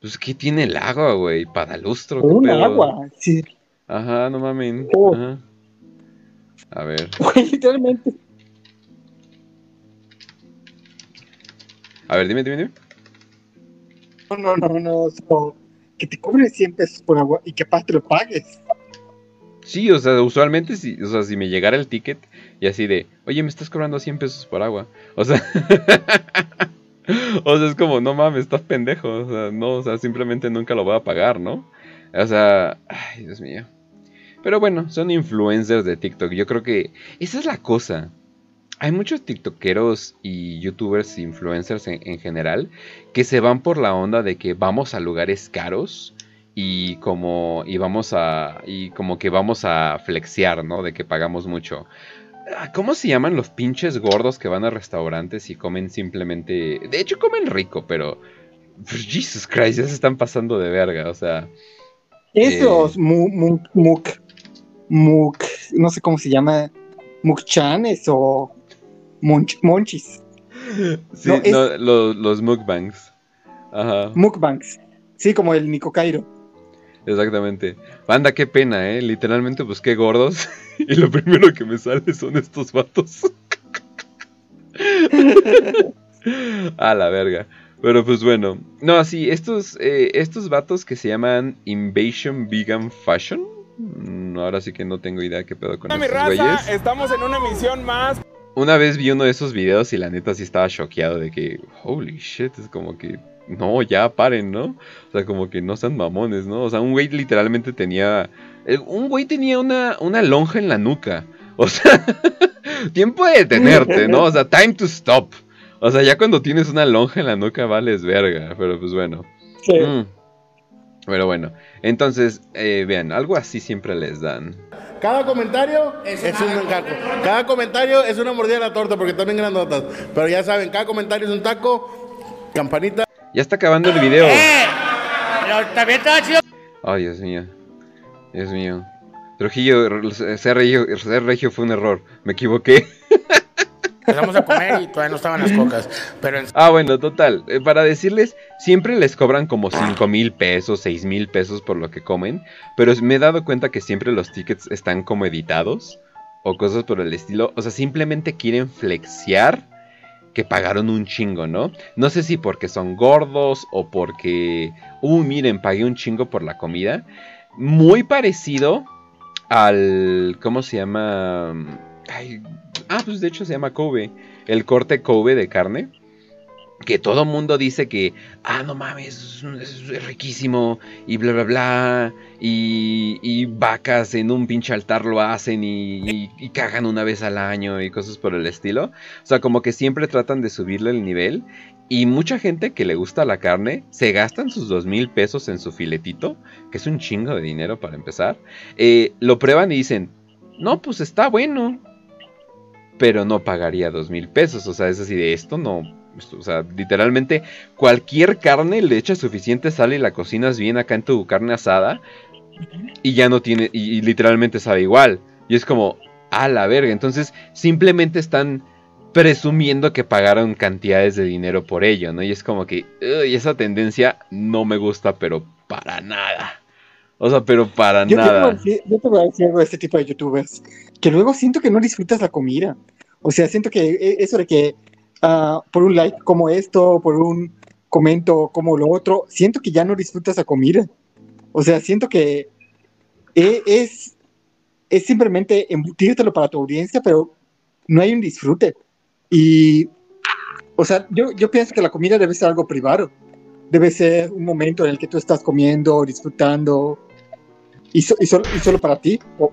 Pues, ¿qué tiene el agua, güey? ¿Padalustro? Por ¿Qué un pedo? agua, sí. Ajá, no mames. Oh. Ajá. A ver. Güey, literalmente. A ver, dime, dime, dime. No, no, no, no. que te cobren 100 pesos por agua y que aparte lo pagues. Sí, o sea, usualmente si, o sea, si me llegara el ticket y así de, oye, me estás cobrando 100 pesos por agua. O sea, o sea, es como, no mames, estás pendejo. O sea, no, o sea, simplemente nunca lo voy a pagar, ¿no? O sea, ay, Dios mío. Pero bueno, son influencers de TikTok. Yo creo que esa es la cosa. Hay muchos TikTokeros y YouTubers, influencers en, en general, que se van por la onda de que vamos a lugares caros y como y vamos a y como que vamos a flexear, ¿no? De que pagamos mucho. Ah, ¿Cómo se llaman los pinches gordos que van a restaurantes y comen simplemente... De hecho, comen rico, pero... pues, Jesus Christ, ya se están pasando de verga, o sea... Esos mu- mu- muk, muk, no sé cómo se llama, mukchanes o munch- monchis, Sí, No, es- no, los, los mukbangs. Ajá, mukbangs. Sí, como el Nico Cairo. Exactamente. Banda, qué pena, ¿eh? Literalmente busqué gordos y lo primero que me sale son estos vatos. A la verga. Pero pues bueno. No, sí, estos, eh, estos vatos que se llaman Invasion Vegan Fashion. mm, Ahora sí que no tengo idea qué pedo con mi estos raza, güeyes. estamos en una emisión más. Una vez vi uno de esos videos y la neta sí estaba choqueado de que, holy shit, es como que, no, ya paren, ¿no? O sea, como que no sean mamones, ¿no? O sea, un güey literalmente tenía, eh, un güey tenía una, una lonja en la nuca. O sea, tiempo de detenerte, ¿no? O sea, time to stop. O sea, ya cuando tienes una lonja en la nuca vales verga, pero pues bueno. Sí. Mm. Pero bueno, entonces, eh, vean, algo así siempre les dan. Cada comentario es, un taco. Cada comentario es una mordida de la torta porque están bien grandotas. Pero ya saben, cada comentario es un taco. Campanita. Ya está acabando el video. Pero también está chido. Ay, Dios mío. Dios mío. Trujillo, ser regio, ser regio fue un error. Me equivoqué. Empezamos a comer y todavía no estaban las cocas. Ah, bueno, total. eh, para decirles, siempre les cobran como 5 mil pesos, 6 mil pesos por lo que comen. Pero me he dado cuenta que siempre los tickets están como editados. O cosas por el estilo. O sea, simplemente quieren flexear que pagaron un chingo, ¿no? No sé si porque son gordos o porque... Uh, miren, pagué un chingo por la comida. Muy parecido al... ¿Cómo se llama? Ah, pues de hecho se llama Kobe. El corte Kobe de carne. Que todo mundo dice que, ah, no mames, es, riquísimo y bla, bla, bla. Y, vacas en un pinche altar lo hacen y cagan una vez al año y cosas por el estilo. O sea, como que siempre tratan de subirle el nivel. Y mucha gente que le gusta la carne se gastan sus dos mil pesos en su filetito, que es un chingo de dinero para empezar. Eh, lo prueban y dicen, no, pues está bueno, pero no pagaría dos mil pesos. O sea, es así de esto no. o sea, literalmente cualquier carne le echas suficiente sal y la cocinas bien acá en tu carne asada y ya no tiene, y, y literalmente sabe igual. Y es como, a la verga. Entonces, simplemente están presumiendo que pagaron cantidades de dinero por ello, ¿no? Y es como que, "Uy, esa tendencia no me gusta, pero para nada. O sea, pero para Yo te, nada. decir, yo te voy a decir algo de este tipo de youtubers, que luego siento que no disfrutas la comida. O sea, siento que e- eso de que ah, por un like como esto, por un comento como lo otro, siento que ya no disfrutas la comida. O sea, siento que e- es, es simplemente embutírtelo para tu audiencia, pero no hay un disfrute. Y, o sea, yo, yo pienso que la comida debe ser algo privado. Debe ser un momento en el que tú estás comiendo, disfrutando, y, so- y solo, y solo para ti. O-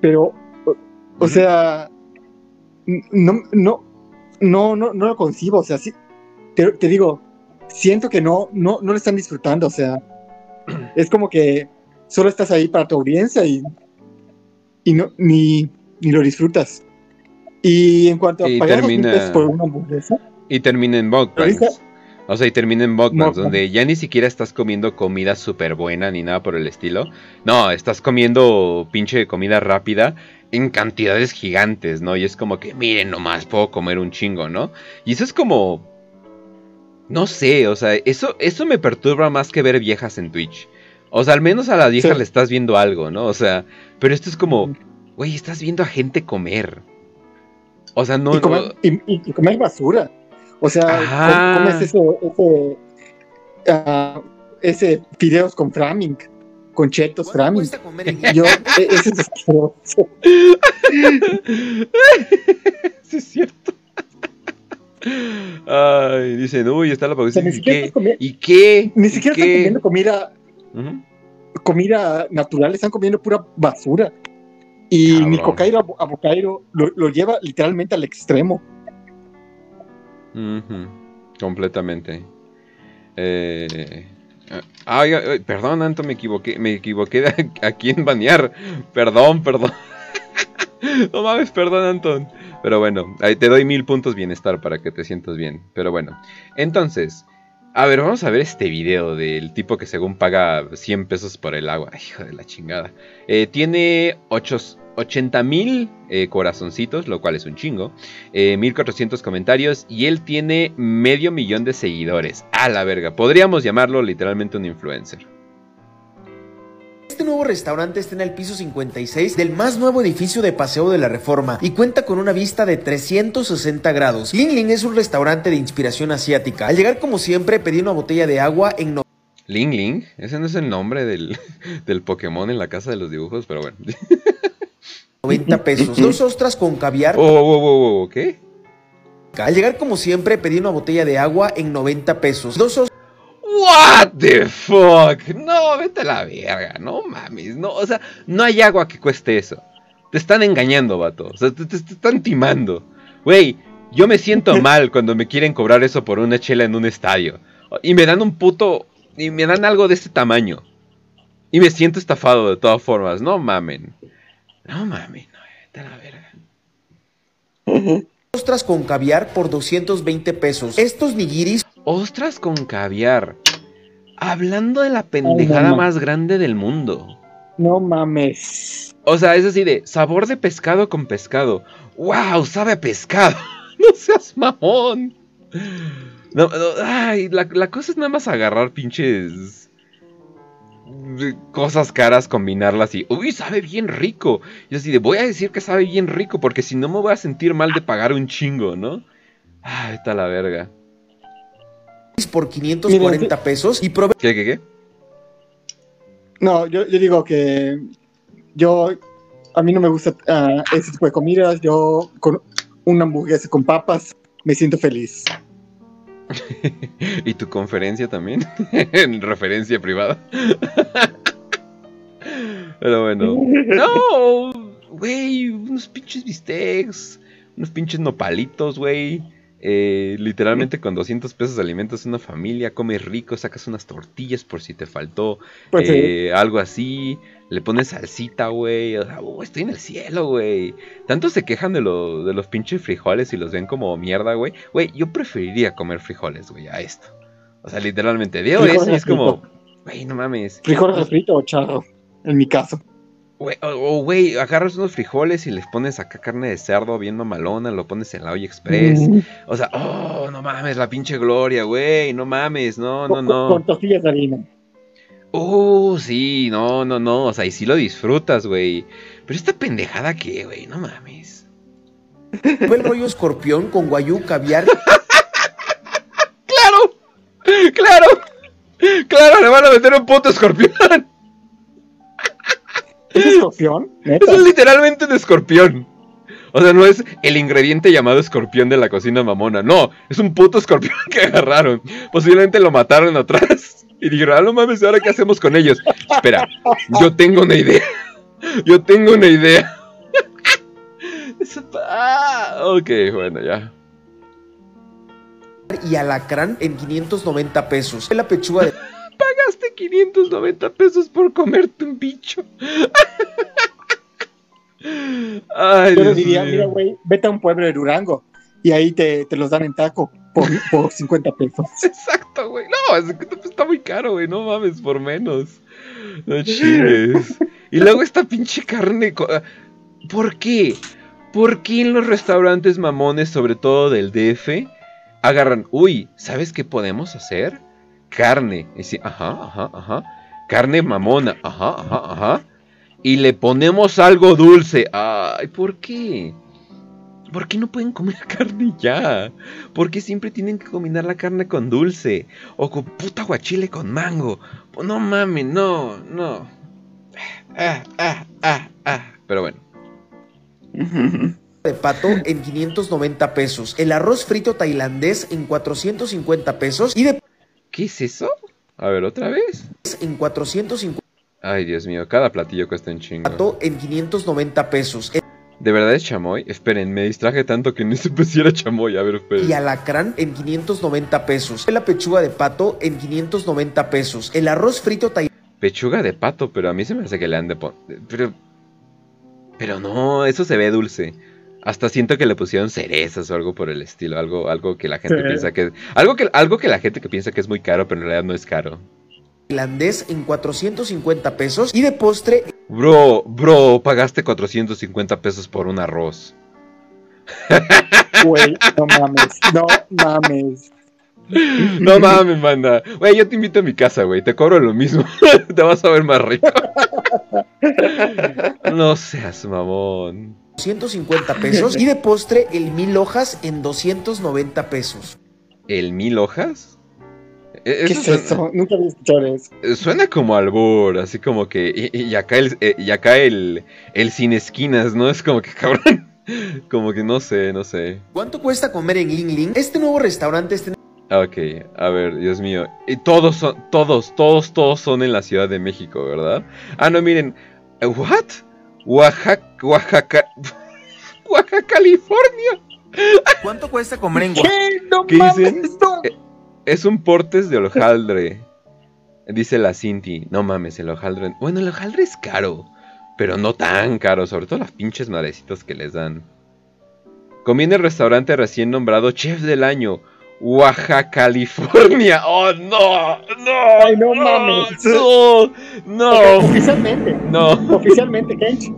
pero, o, o sea, no, no, no, no, no lo concibo. O sea, sí, te, te digo, siento que no, no, no lo están disfrutando. O sea, es como que solo estás ahí para tu audiencia y, y no, ni, ni lo disfrutas. Y en cuanto a Y pagar termina- por una hamburguesa, Y termina en. Ahorita- O sea, y termina en mukbangs, Mukbang. donde ya ni siquiera estás comiendo comida súper buena ni nada por el estilo. No, estás comiendo pinche comida rápida en cantidades gigantes, ¿no? Y es como que, miren nomás, puedo comer un chingo, ¿no? Y eso es como... No sé, o sea, eso, eso me perturba más que ver viejas en Twitch. O sea, al menos a las viejas Sí. le estás viendo algo, ¿no? O sea, pero esto es como, güey, estás viendo a gente comer. O sea, no... y, comer, y, y- y comer basura. O sea, comes ese, ese, ah, ese fideos con framing, con chetos framing. Yo, e- ese es asqueroso. sí, es cierto. Ay, dicen, uy, está la O sea, pausita. ni ¿Y siquiera qué? Ni ¿Y siquiera qué? están comiendo comida, comida natural, están comiendo pura basura. Y Cabrón. Nico Cairo Abocairo lo, lo lleva literalmente al extremo. Completamente. Eh, oiga, oiga, perdón, Anto, me equivoqué. Me equivoqué de a, quién banear. Perdón, perdón. No mames, perdón, Anton. Pero bueno, ahí te doy mil puntos bienestar para que te sientas bien. Pero bueno, entonces, a ver, vamos a ver este video del tipo que según paga 100 pesos por el agua. Ay, Hijo de la chingada. Eh, tiene 80 mil eh, corazoncitos, lo cual es un chingo. Eh, 1400 comentarios y él tiene medio millón de seguidores. A la verga. Podríamos llamarlo literalmente un influencer. Este nuevo restaurante está en el piso 56 del más nuevo edificio de Paseo de la Reforma y cuenta con una vista de 360 grados. Ling Ling es un restaurante de inspiración asiática. Al llegar como siempre pedí una botella de agua en... No Ling Ling, ese no es el nombre del, del Pokémon en la casa de los dibujos, pero bueno. 90 pesos. Dos ostras con caviar. Oh, oh, oh, oh, ¿qué? Al llegar como siempre pedí una botella de agua en 90 pesos. Dos ostras... What the fuck? No, vete a la verga, no mames, no, o sea, no hay agua que cueste eso. Te están engañando, vato. O sea, te, te- te están timando. Güey, yo me siento mal cuando me quieren cobrar eso por una chela en un estadio. Y me dan un puto. Y me dan algo de este tamaño. Y me siento estafado de todas formas. No mamen. No mamen, no, vete a la verga. ostras con caviar por 220 pesos. Estos nigiris Ostras con caviar. Hablando de la pendejada más grande del mundo. No mames. O sea, es así de sabor de pescado con pescado. ¡Wow! Sabe a pescado. No seas mamón. No, no, ay, la, la cosa es nada más agarrar pinches cosas caras, combinarlas y. ¡Uy! Sabe bien rico. Y así de voy a decir que sabe bien rico porque si no me voy a sentir mal de pagar un chingo, ¿no? Ay, está la verga. por 540 pesos y probé ¿Qué, qué, qué? No, yo, yo digo que yo, a mí no me gusta ah, ese tipo de comidas. Yo con una hamburguesa con papas me siento feliz. ¿Y tu conferencia también? en referencia privada. Pero bueno. No, güey, unos pinches bistecs, unos pinches nopalitos, güey. Eh, literalmente con 200 pesos alimentas una familia, comes rico, sacas unas tortillas por si te faltó Pues sí. eh, algo así, le pones salsita, güey. O sea, oh, estoy en el cielo, güey. Tanto se quejan de, lo- de los pinches frijoles y los ven como mierda, güey. Güey, yo preferiría comer frijoles, güey, a esto. O sea, literalmente, veo Frijoles eso y es frito. como, güey, no mames. Frijol refrito o charro, en mi caso. O, güey, agarras unos frijoles y les pones acá carne de cerdo bien mamalona, lo pones en la olla express. Mm. O sea, oh, no mames, la pinche gloria, güey, no mames, no, no, Con- no. Con tortillas de harina. Uh, sí, no, no, no, o sea, y sí lo disfrutas, güey. Pero esta pendejada que, güey, no mames. el rollo escorpión con guayú, caviar ¡Claro! ¡Claro! ¡Claro! Le van a meter un puto escorpión. ¿Es escorpión? ¿Neta? Eso es literalmente un escorpión. O sea, no es el ingrediente llamado escorpión de la cocina mamona. No, es un puto escorpión que agarraron. Posiblemente lo mataron atrás. Y dijeron, ah, no mames, ¿ahora qué hacemos con ellos? Espera, yo tengo una idea. Yo tengo una idea. Ah, ok, bueno, ya. y alacrán en 590 pesos. La pechuga de Pagaste 590 pesos por comerte un bicho. Ay, Yo Dios diría, mío. mira, güey, vete a un pueblo de Durango y ahí te, te los dan en taco por, por 50 pesos. Exacto, güey. No, es que está muy caro, güey. No mames, por menos. No chingues. Y luego esta pinche carne. ah, ¿Por qué? ¿Por qué en los restaurantes mamones, sobre todo del DF, agarran, uy, ¿sabes qué podemos hacer? Carne. Y sí, ajá, ajá, ajá. Carne mamona, ajá, ajá, ajá. Y le ponemos algo dulce. Ay, ¿por qué? ¿Por qué no pueden comer carne ya? ¿Por qué siempre tienen que combinar la carne con dulce? O con puta guachile con mango. No mames, no, no. Ah, ah, ah, ah. Pero bueno. de pato en 590 pesos. El arroz frito tailandés en 450 pesos y de ¿Qué es eso? A ver, otra vez. en 450 Ay, Dios mío, cada platillo cuesta un chingo. pato en 590 pesos. ¿De verdad es chamoy? Esperen, me distraje tanto que no supe si era chamoy. A ver, esperen. Y alacrán en 590 pesos. La pechuga de pato en 590 pesos. El arroz frito tailandés Pechuga de pato, pero a mí se me hace que le han de poner. Pero. Pero no, eso se ve dulce. Hasta siento que le pusieron cerezas o algo por el estilo, algo, algo que la gente Sí. piensa que algo que algo que la gente que piensa que es muy caro, pero en realidad no es caro. irlandés en 450 pesos y de postre Bro, bro, pagaste 450 pesos por un arroz. Güey, no mames, no mames. No mames, manda. Güey, yo te invito a mi casa, güey. Te cobro lo mismo. te vas a ver más rico. no seas mamón. 150 pesos y de postre el mil hojas en 290 pesos. ¿El mil hojas? E- ¿Qué eso es suena- eso? Nunca había escuchado eso. eh, Suena como albur, así como que. Y, y acá el, eh, y acá el, el sin esquinas, ¿no? Es como que cabrón. Como que no sé, no sé. ¿Cuánto cuesta comer en Ling Ling? Este nuevo restaurante está en Ok, a ver, Dios mío. Y todos son, todos, todos, todos son en la Ciudad de México, ¿verdad? Ah, no, miren. eh, ¿What? Oaxaca, Oaxaca, Oaxaca, California. ¿Cuánto cuesta comer en ¿Qué? No ¿Qué mames, dicen? no. Eh, Es un portes de hojaldre. Dice la Cinti. No mames, el hojaldre. Bueno, el hojaldre es caro. Pero no tan caro. Sobre todo las pinches madrecitas que les dan. Conviene el restaurante recién nombrado Chef del Año. Oaxaca, California. Oh, no. No. Ay, no mames. No. No. Oficialmente, No. oficialmente, Kench,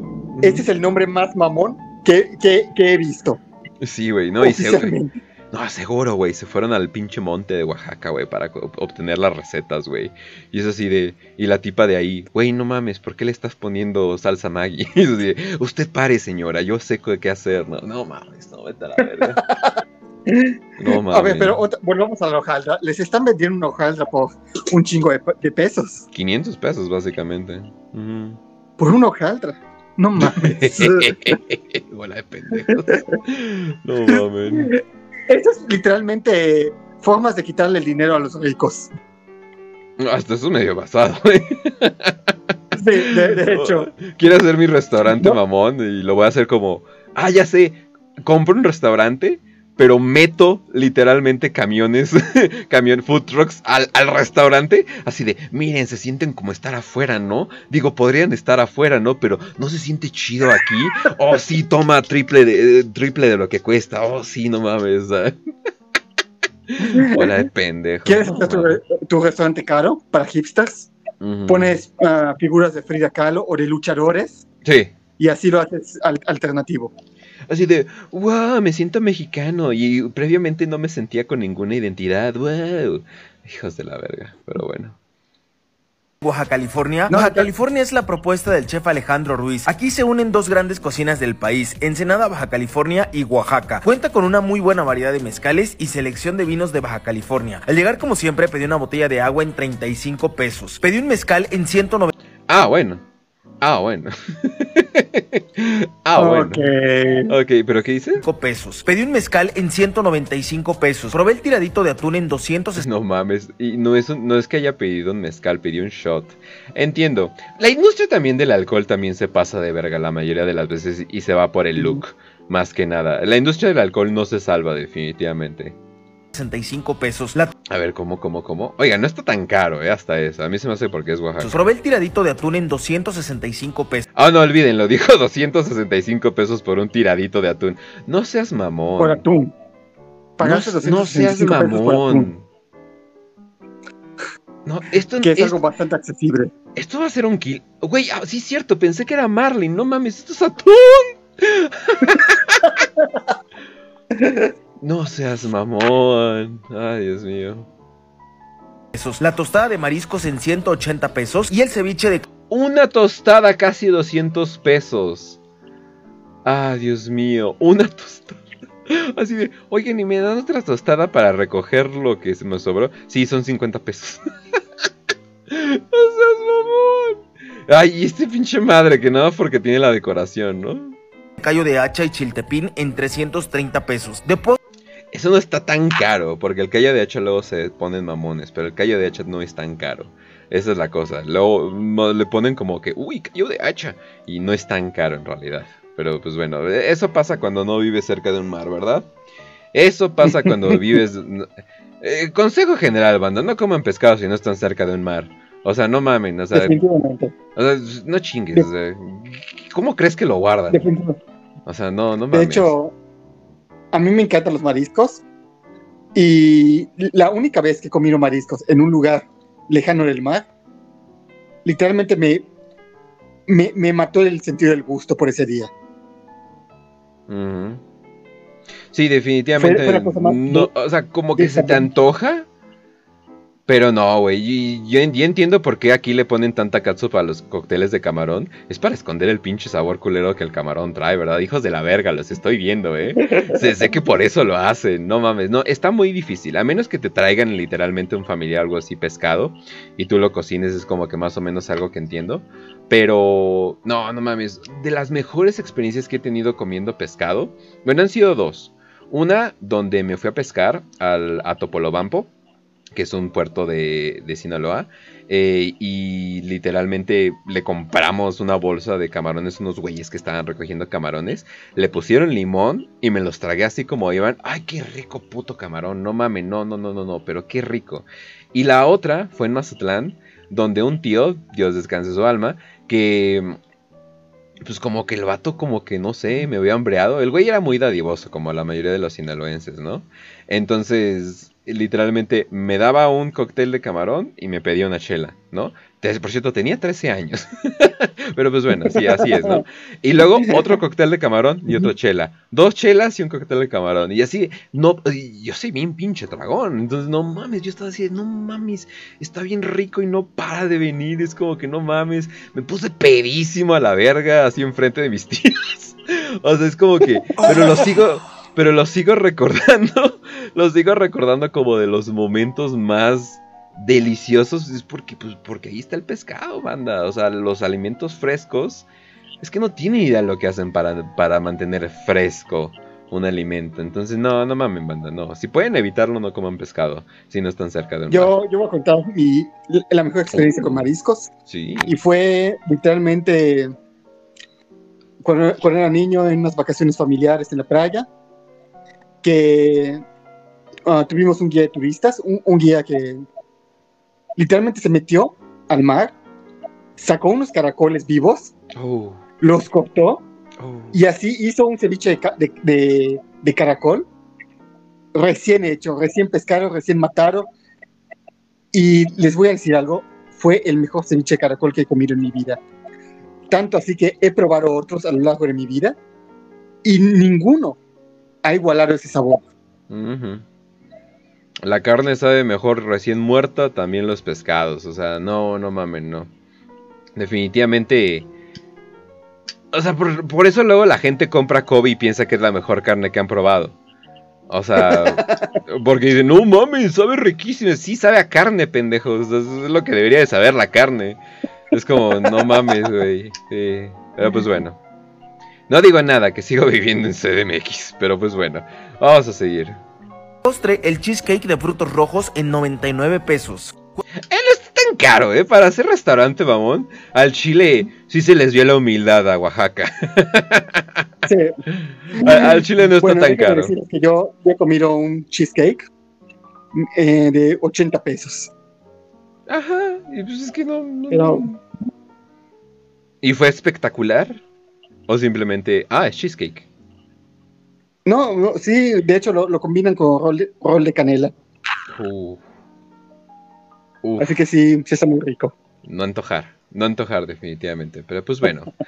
este es el nombre más mamón que, que, que he visto. Sí, güey. No, y se- oficialmente. No, seguro, güey. Se fueron al pinche monte de Oaxaca, güey, para obtener las recetas, güey. Y es así de. Y la tipa de ahí, güey, no mames, ¿por qué le estás poniendo salsa Maggi? Y es así de, usted pare, señora, yo sé qué hacer. No, no mames, no, vete a la verga. No mames. A ver, pero otra- volvamos a la hojaldra. Les están vendiendo una hojaldra por un chingo de, de pesos. 500 pesos, básicamente. Por una hojaldra. No mames. Bola de pendejos. No mames. Eso es literalmente formas de quitarle el dinero a los ricos. Hasta eso es medio basado. Sí, de, de hecho. Quiero hacer mi restaurante No. mamón y lo voy a hacer como, ah, ya sé, compro un restaurante, pero meto literalmente camiones, camión food trucks al, al restaurante, así de, miren, se sienten como estar afuera, ¿no? Digo, podrían estar afuera, ¿no? Pero no se siente chido aquí. Oh, sí, toma triple de, eh, triple de lo que cuesta. Oh, sí, no mames. Hola de pendejo. ¿Quieres hacer tu, re- tu restaurante caro para hipsters? Pones ah, figuras de Frida Kahlo o de luchadores Sí. y así lo haces al- alternativo. Así de, wow, me siento mexicano y previamente no me sentía con ninguna identidad, wow. Hijos de la verga, pero bueno. Baja California. No, Baja California es la propuesta del chef Alejandro Ruiz. Aquí se unen dos grandes cocinas del país, Ensenada, Baja California y Oaxaca. Cuenta con una muy buena variedad de mezcales y selección de vinos de Baja California. Al llegar como siempre pedí una botella de agua en 35 pesos. Pedí un mezcal en 190 Ah, bueno. Ah, bueno. ah, bueno. Ok. Ok, pero ¿qué dices? pesos. Pedí un mezcal en 195 pesos. Probé el tiradito de atún en 200 No mames, y no es, un- no es que haya pedido un mezcal, pidió un shot. Entiendo. La industria también del alcohol también se pasa de verga la mayoría de las veces y se va por el look, más que nada. La industria del alcohol no se salva definitivamente. 65 pesos. La A ver, ¿cómo, cómo, cómo? Oiga, no está tan caro, ¿eh? Hasta eso. A mí se me hace porque es Oaxaca. Probé el tiradito de atún en 265 pesos. Ah, no olviden, lo dijo 265 pesos por un tiradito de atún. No seas mamón. Por atún. no, Pagaste no seas 265 pesos por atún, mamón. No, esto, que es es- algo bastante accesible. esto va a ser un kill. Güey, ah, sí es cierto, pensé que era Marlin. No mames, esto es atún. no seas mamón. Ay, Dios mío. pesos. La tostada de mariscos en 180 pesos. Y el ceviche de Una tostada casi 200 pesos. Ah, Dios mío, una tostada. Así de, oigan, ¿y me dan otra tostada para recoger lo que se me sobró? Sí, son 50 pesos. no seas mamón. Ay, y este pinche madre que nada porque tiene la decoración, ¿no? callo de hacha y chiltepín en 330 pesos. De Eso no está tan caro, porque el callo de hacha luego se ponen mamones, pero el callo de hacha no es tan caro. Esa es la cosa. Luego le ponen como que, uy, callo de hacha. Y no es tan caro en realidad. Pero pues bueno, eso pasa cuando no vives cerca de un mar, ¿verdad? Eso pasa cuando vives... Eh, consejo general, banda, no coman pescado si no están cerca de un mar. O sea, no mamen, o sea, Definitivamente. o sea, no chingues. o sea, ¿cómo crees que lo guardan? Definitivamente. O sea, no, no De mames. hecho, a mí me encantan los mariscos. Y la única vez que comí mariscos en un lugar lejano del mar, literalmente me, me, me mató el sentido del gusto por ese día. Ujú. Sí, definitivamente. Fue- fue no, o sea, como que se te antoja. Pero no, güey. y- Yo, entiendo por qué aquí le ponen tanta catsup a los cócteles de camarón. Es para esconder el pinche sabor culero que el camarón trae, ¿verdad? Hijos de la verga, los estoy viendo, ¿eh? sé, sé que por eso lo hacen. No mames, no. Está muy difícil. A menos que te traigan literalmente un familiar, algo así, pescado. Y tú lo cocines, es como que más o menos algo que entiendo. Pero, no, no mames. De las mejores experiencias que he tenido comiendo pescado, bueno, han sido dos. Una donde me fui a pescar al, a Topolobampo, que es un puerto de, de Sinaloa, eh, y literalmente le compramos una bolsa de camarones, unos güeyes que estaban recogiendo camarones, le pusieron limón y me los tragué así como iban. ¡Ay, qué rico puto camarón! No mames, no, no, no, no, no, pero qué rico. Y la otra fue en Mazatlán, donde un tío, Dios descanse su alma, que pues como que el vato como que no sé, me había hambreado. El güey era muy dadivoso, como la mayoría de los sinaloenses, ¿no? Entonces, literalmente me daba un cóctel de camarón y me pedía una chela, ¿no? Por cierto, tenía 13 años. Pero pues bueno, sí, así es, ¿no? Y luego otro cóctel de camarón y otra chela. Dos chelas y un cóctel de camarón. Y así, no, yo soy bien pinche dragón. Entonces, no mames, yo estaba así, no mames, está bien rico y no para de venir. Es como que no mames. Me puse pedísimo a la verga, así enfrente de mis tíos. O sea, es como que, pero lo sigo, pero lo sigo recordando. Lo sigo recordando como de los momentos más deliciosos. Es porque, pues, porque ahí está el pescado, banda. O sea, los alimentos frescos. Es que no tienen idea lo que hacen para, para mantener fresco un alimento. Entonces, no, no mamen, banda, no. Si pueden evitarlo, no coman pescado. Si no están cerca de un mar. Yo, yo voy a contar mi, la mejor experiencia con mariscos. Sí. Y fue literalmente cuando, cuando era niño en unas vacaciones familiares en la playa, que ah, tuvimos un guía de turistas, un, un guía que literalmente se metió al mar, sacó unos caracoles vivos, Oh, los cortó oh. y así hizo un ceviche de, de- de- de caracol recién hecho, recién pescado, recién matado. Y les voy a decir algo, fue el mejor ceviche de caracol que he comido en mi vida. Tanto así que he probado otros a lo largo de mi vida y ninguno ha igualado ese sabor. La carne sabe mejor recién muerta, también los pescados. O sea, no, no mamen, no. Definitivamente. O sea, por, por eso luego la gente compra Kobe y piensa que es la mejor carne que han probado. O sea, porque dicen, no mames, sabe riquísimo. Sí, sabe a carne, pendejos. Es lo que debería de saber la carne. Es como, no mames, güey. Sí. Pero pues bueno. No digo nada, que sigo viviendo en CDMX. Pero pues bueno, vamos a seguir. Postre, el cheesecake de frutos rojos en 99 pesos. tan caro, ¿eh? Para hacer restaurante, mamón. Al Chile sí se les dio la humildad a Oaxaca. al, al Chile no está Bueno, tan caro. que yo he comido un cheesecake eh, de 80 pesos. Ajá, y pues es que no. no- Pero ¿Y fue espectacular? ¿O simplemente, ah, es cheesecake? no, no, sí, de hecho lo, lo combinan con rol de, rol de canela. Uf, Así que sí, sí está muy rico. no antojar. No antojar, definitivamente. Pero pues bueno.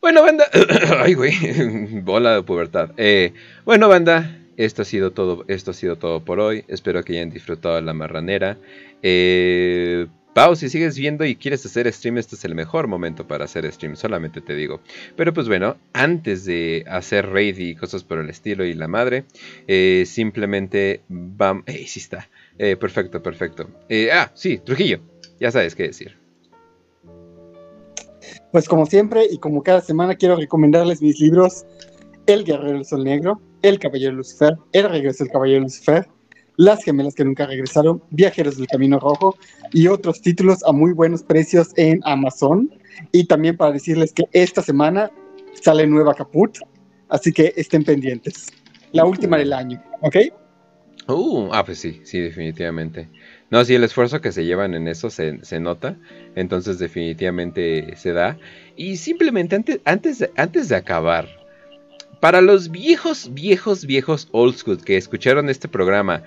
Bueno, banda. Ay, güey. Bola de pubertad. Eh, bueno, banda. Esto ha sido todo. Esto ha sido todo por hoy. Espero que hayan disfrutado la marranera. Eh, Pau, si sigues viendo y quieres hacer stream, este es el mejor momento para hacer stream, solamente te digo. Pero pues bueno, antes de hacer raid y cosas por el estilo y la madre, eh, simplemente vamos... ¡Ey, sí está! Eh, perfecto, perfecto. Eh, ah, sí, Trujillo, ya sabes qué decir. Pues como siempre y como cada semana quiero recomendarles mis libros El Guerrero del Sol Negro, El Caballero Lucifer, El Regreso del Caballero Lucifer, Las Gemelas que Nunca Regresaron, Viajeros del Camino Rojo y otros títulos a muy buenos precios en Amazon. Y también para decirles que esta semana sale nueva Caput, así que estén pendientes. La última del año, ¿ok? Uh, ah, pues sí, sí, definitivamente. No, sí, el esfuerzo que se llevan en eso se, se nota. Entonces definitivamente se da. Y simplemente antes, antes, antes de acabar, para los viejos, viejos, viejos old school que escucharon este programa,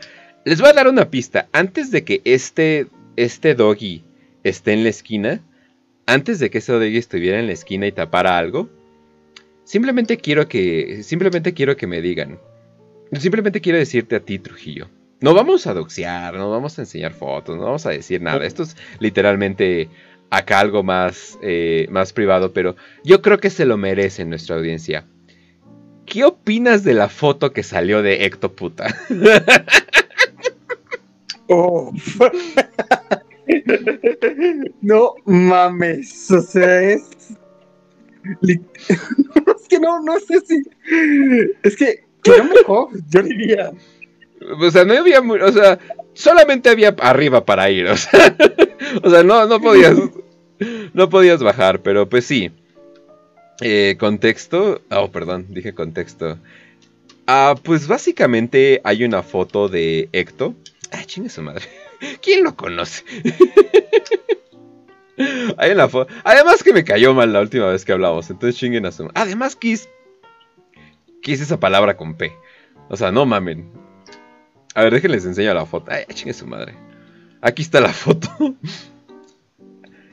les voy a dar una pista. Antes de que este, este doggy esté en la esquina, antes de que ese doggy estuviera en la esquina y tapara algo, simplemente quiero que, simplemente quiero que me digan. Simplemente quiero decirte a ti, Trujillo. No vamos a doxear, no vamos a enseñar fotos, no vamos a decir nada. Esto es literalmente acá algo más, eh, más privado, pero yo creo que se lo merece nuestra audiencia. ¿Qué opinas de la foto que salió de Ectoputa? Oh. no mames, o sea, es. es que no, no sé si. Es que, no mejor, yo diría. O sea, no había, o sea, solamente había arriba para ir, o sea, o sea, no, no podías, no podías bajar, pero pues sí. Eh, contexto, oh, perdón, dije contexto. Ah, pues básicamente hay una foto de Ecto. Ah, chingue su madre. ¿Quién lo conoce? hay una foto. Además que me cayó mal la última vez que hablamos, entonces chinguen a su. Además, Kiss. Kiss esa palabra con P. O sea, no mamen. A ver, déjenles enseño la foto. Ay, chingue su madre. Aquí está la foto.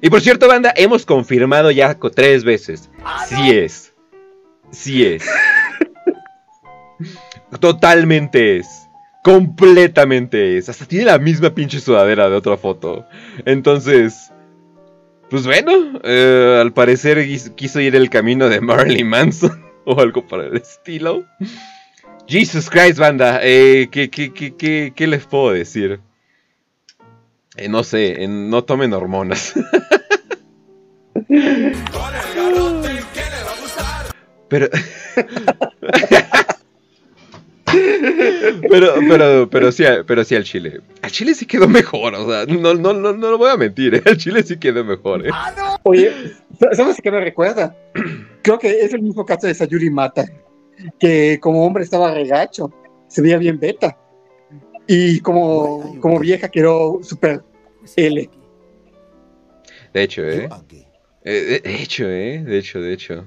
y por cierto, banda, hemos confirmado ya tres veces. Sí es. Sí es. Totalmente es. Completamente es. Hasta tiene la misma pinche sudadera de otra foto. Entonces. Pues bueno, eh, al parecer quis- quiso ir el camino de Marilyn Manson o algo por el estilo. Jesus Christ, banda. Eh, ¿qué, qué, qué, qué, qué les puedo decir? Eh, no sé, eh, no tomen hormonas. Pero. pero, pero, sí, pero sí al Chile. Al Chile sí quedó mejor, o sea, no, no, no, no lo voy a mentir, ¿eh? al Chile sí quedó mejor, ¿eh? Oye, ¿sabes qué me recuerda? Creo que es el mismo caso de Sayuri Mata, que como hombre estaba regacho, se veía bien beta, y como, como vieja quedó super L. De hecho, ¿eh? Eh, De hecho, ¿eh? De hecho, de hecho.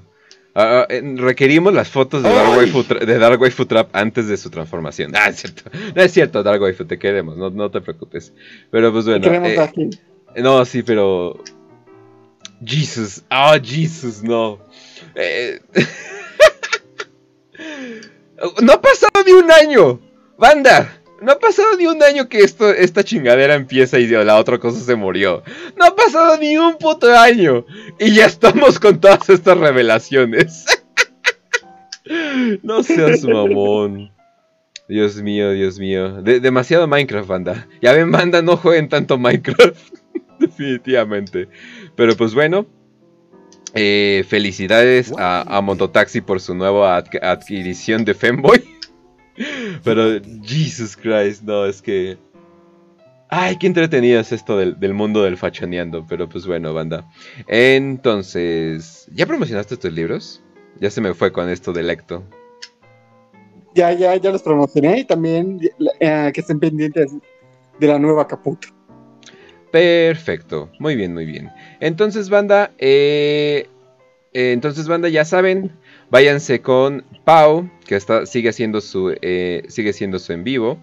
Ah, ah, eh, requerimos las fotos de Dark, Waifu de Dark Waifu Trap antes de su transformación. Ah, es cierto. No es cierto, Dark Waifu, te queremos, no, no te preocupes. Pero pues bueno. Queremos eh, aquí. no, sí, pero. Jesus. Ah, Jesus, no. Eh, no ha pasado ni un año. Banda. No ha pasado ni un año que esto, esta chingadera empieza y la otra cosa se murió. No ha pasado ni un puto año. Y ya estamos con todas estas revelaciones. no seas mamón. Dios mío, Dios mío. De- demasiado Minecraft, banda. Ya ven, banda, no jueguen tanto Minecraft. Definitivamente. Pero pues bueno. eh, felicidades a, a Mototaxi por su nueva adq- adquisición de Femboy. Pero, Jesus Christ, no, es que. Ay, qué entretenido es esto del, del mundo del fachoneando. Pero pues bueno, banda. Entonces, ¿ya promocionaste tus libros? Ya se me fue con esto del Ecto. Ya, ya, ya los promocioné y también eh, que estén pendientes de la nueva Caputo. Perfecto, muy bien, muy bien. Entonces, banda, eh, eh, entonces, banda, ya saben, váyanse con Pau, que está, sigue haciendo su, eh, sigue siendo su en vivo.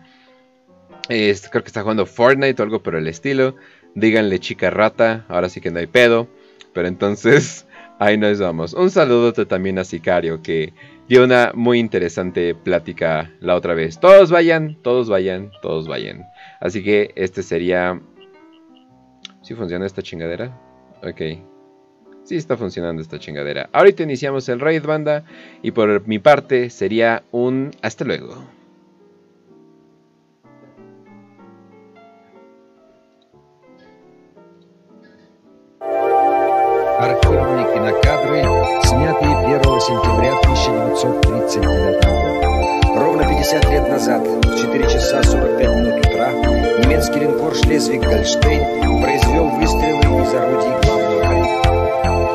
Creo que está jugando Fortnite o algo por el estilo. Díganle chica rata, ahora sí que no hay pedo. Pero entonces, ahí nos vamos. Un saludote también a Sicario, que dio una muy interesante plática la otra vez. Todos vayan, todos vayan, todos vayan. Así que este sería ¿Sí funciona esta chingadera? Ok Sí está funcionando esta chingadera. Ahorita iniciamos el raid banda. Y por mi parte sería un hasta luego. Архивные кинокадры, снятые 1 сентября 1939 года. Ровно 50 лет назад, в 4 часа 45 минут утра, немецкий линкор «Шлезвиг-Гольштейн» произвел выстрелы из орудий главного Bye.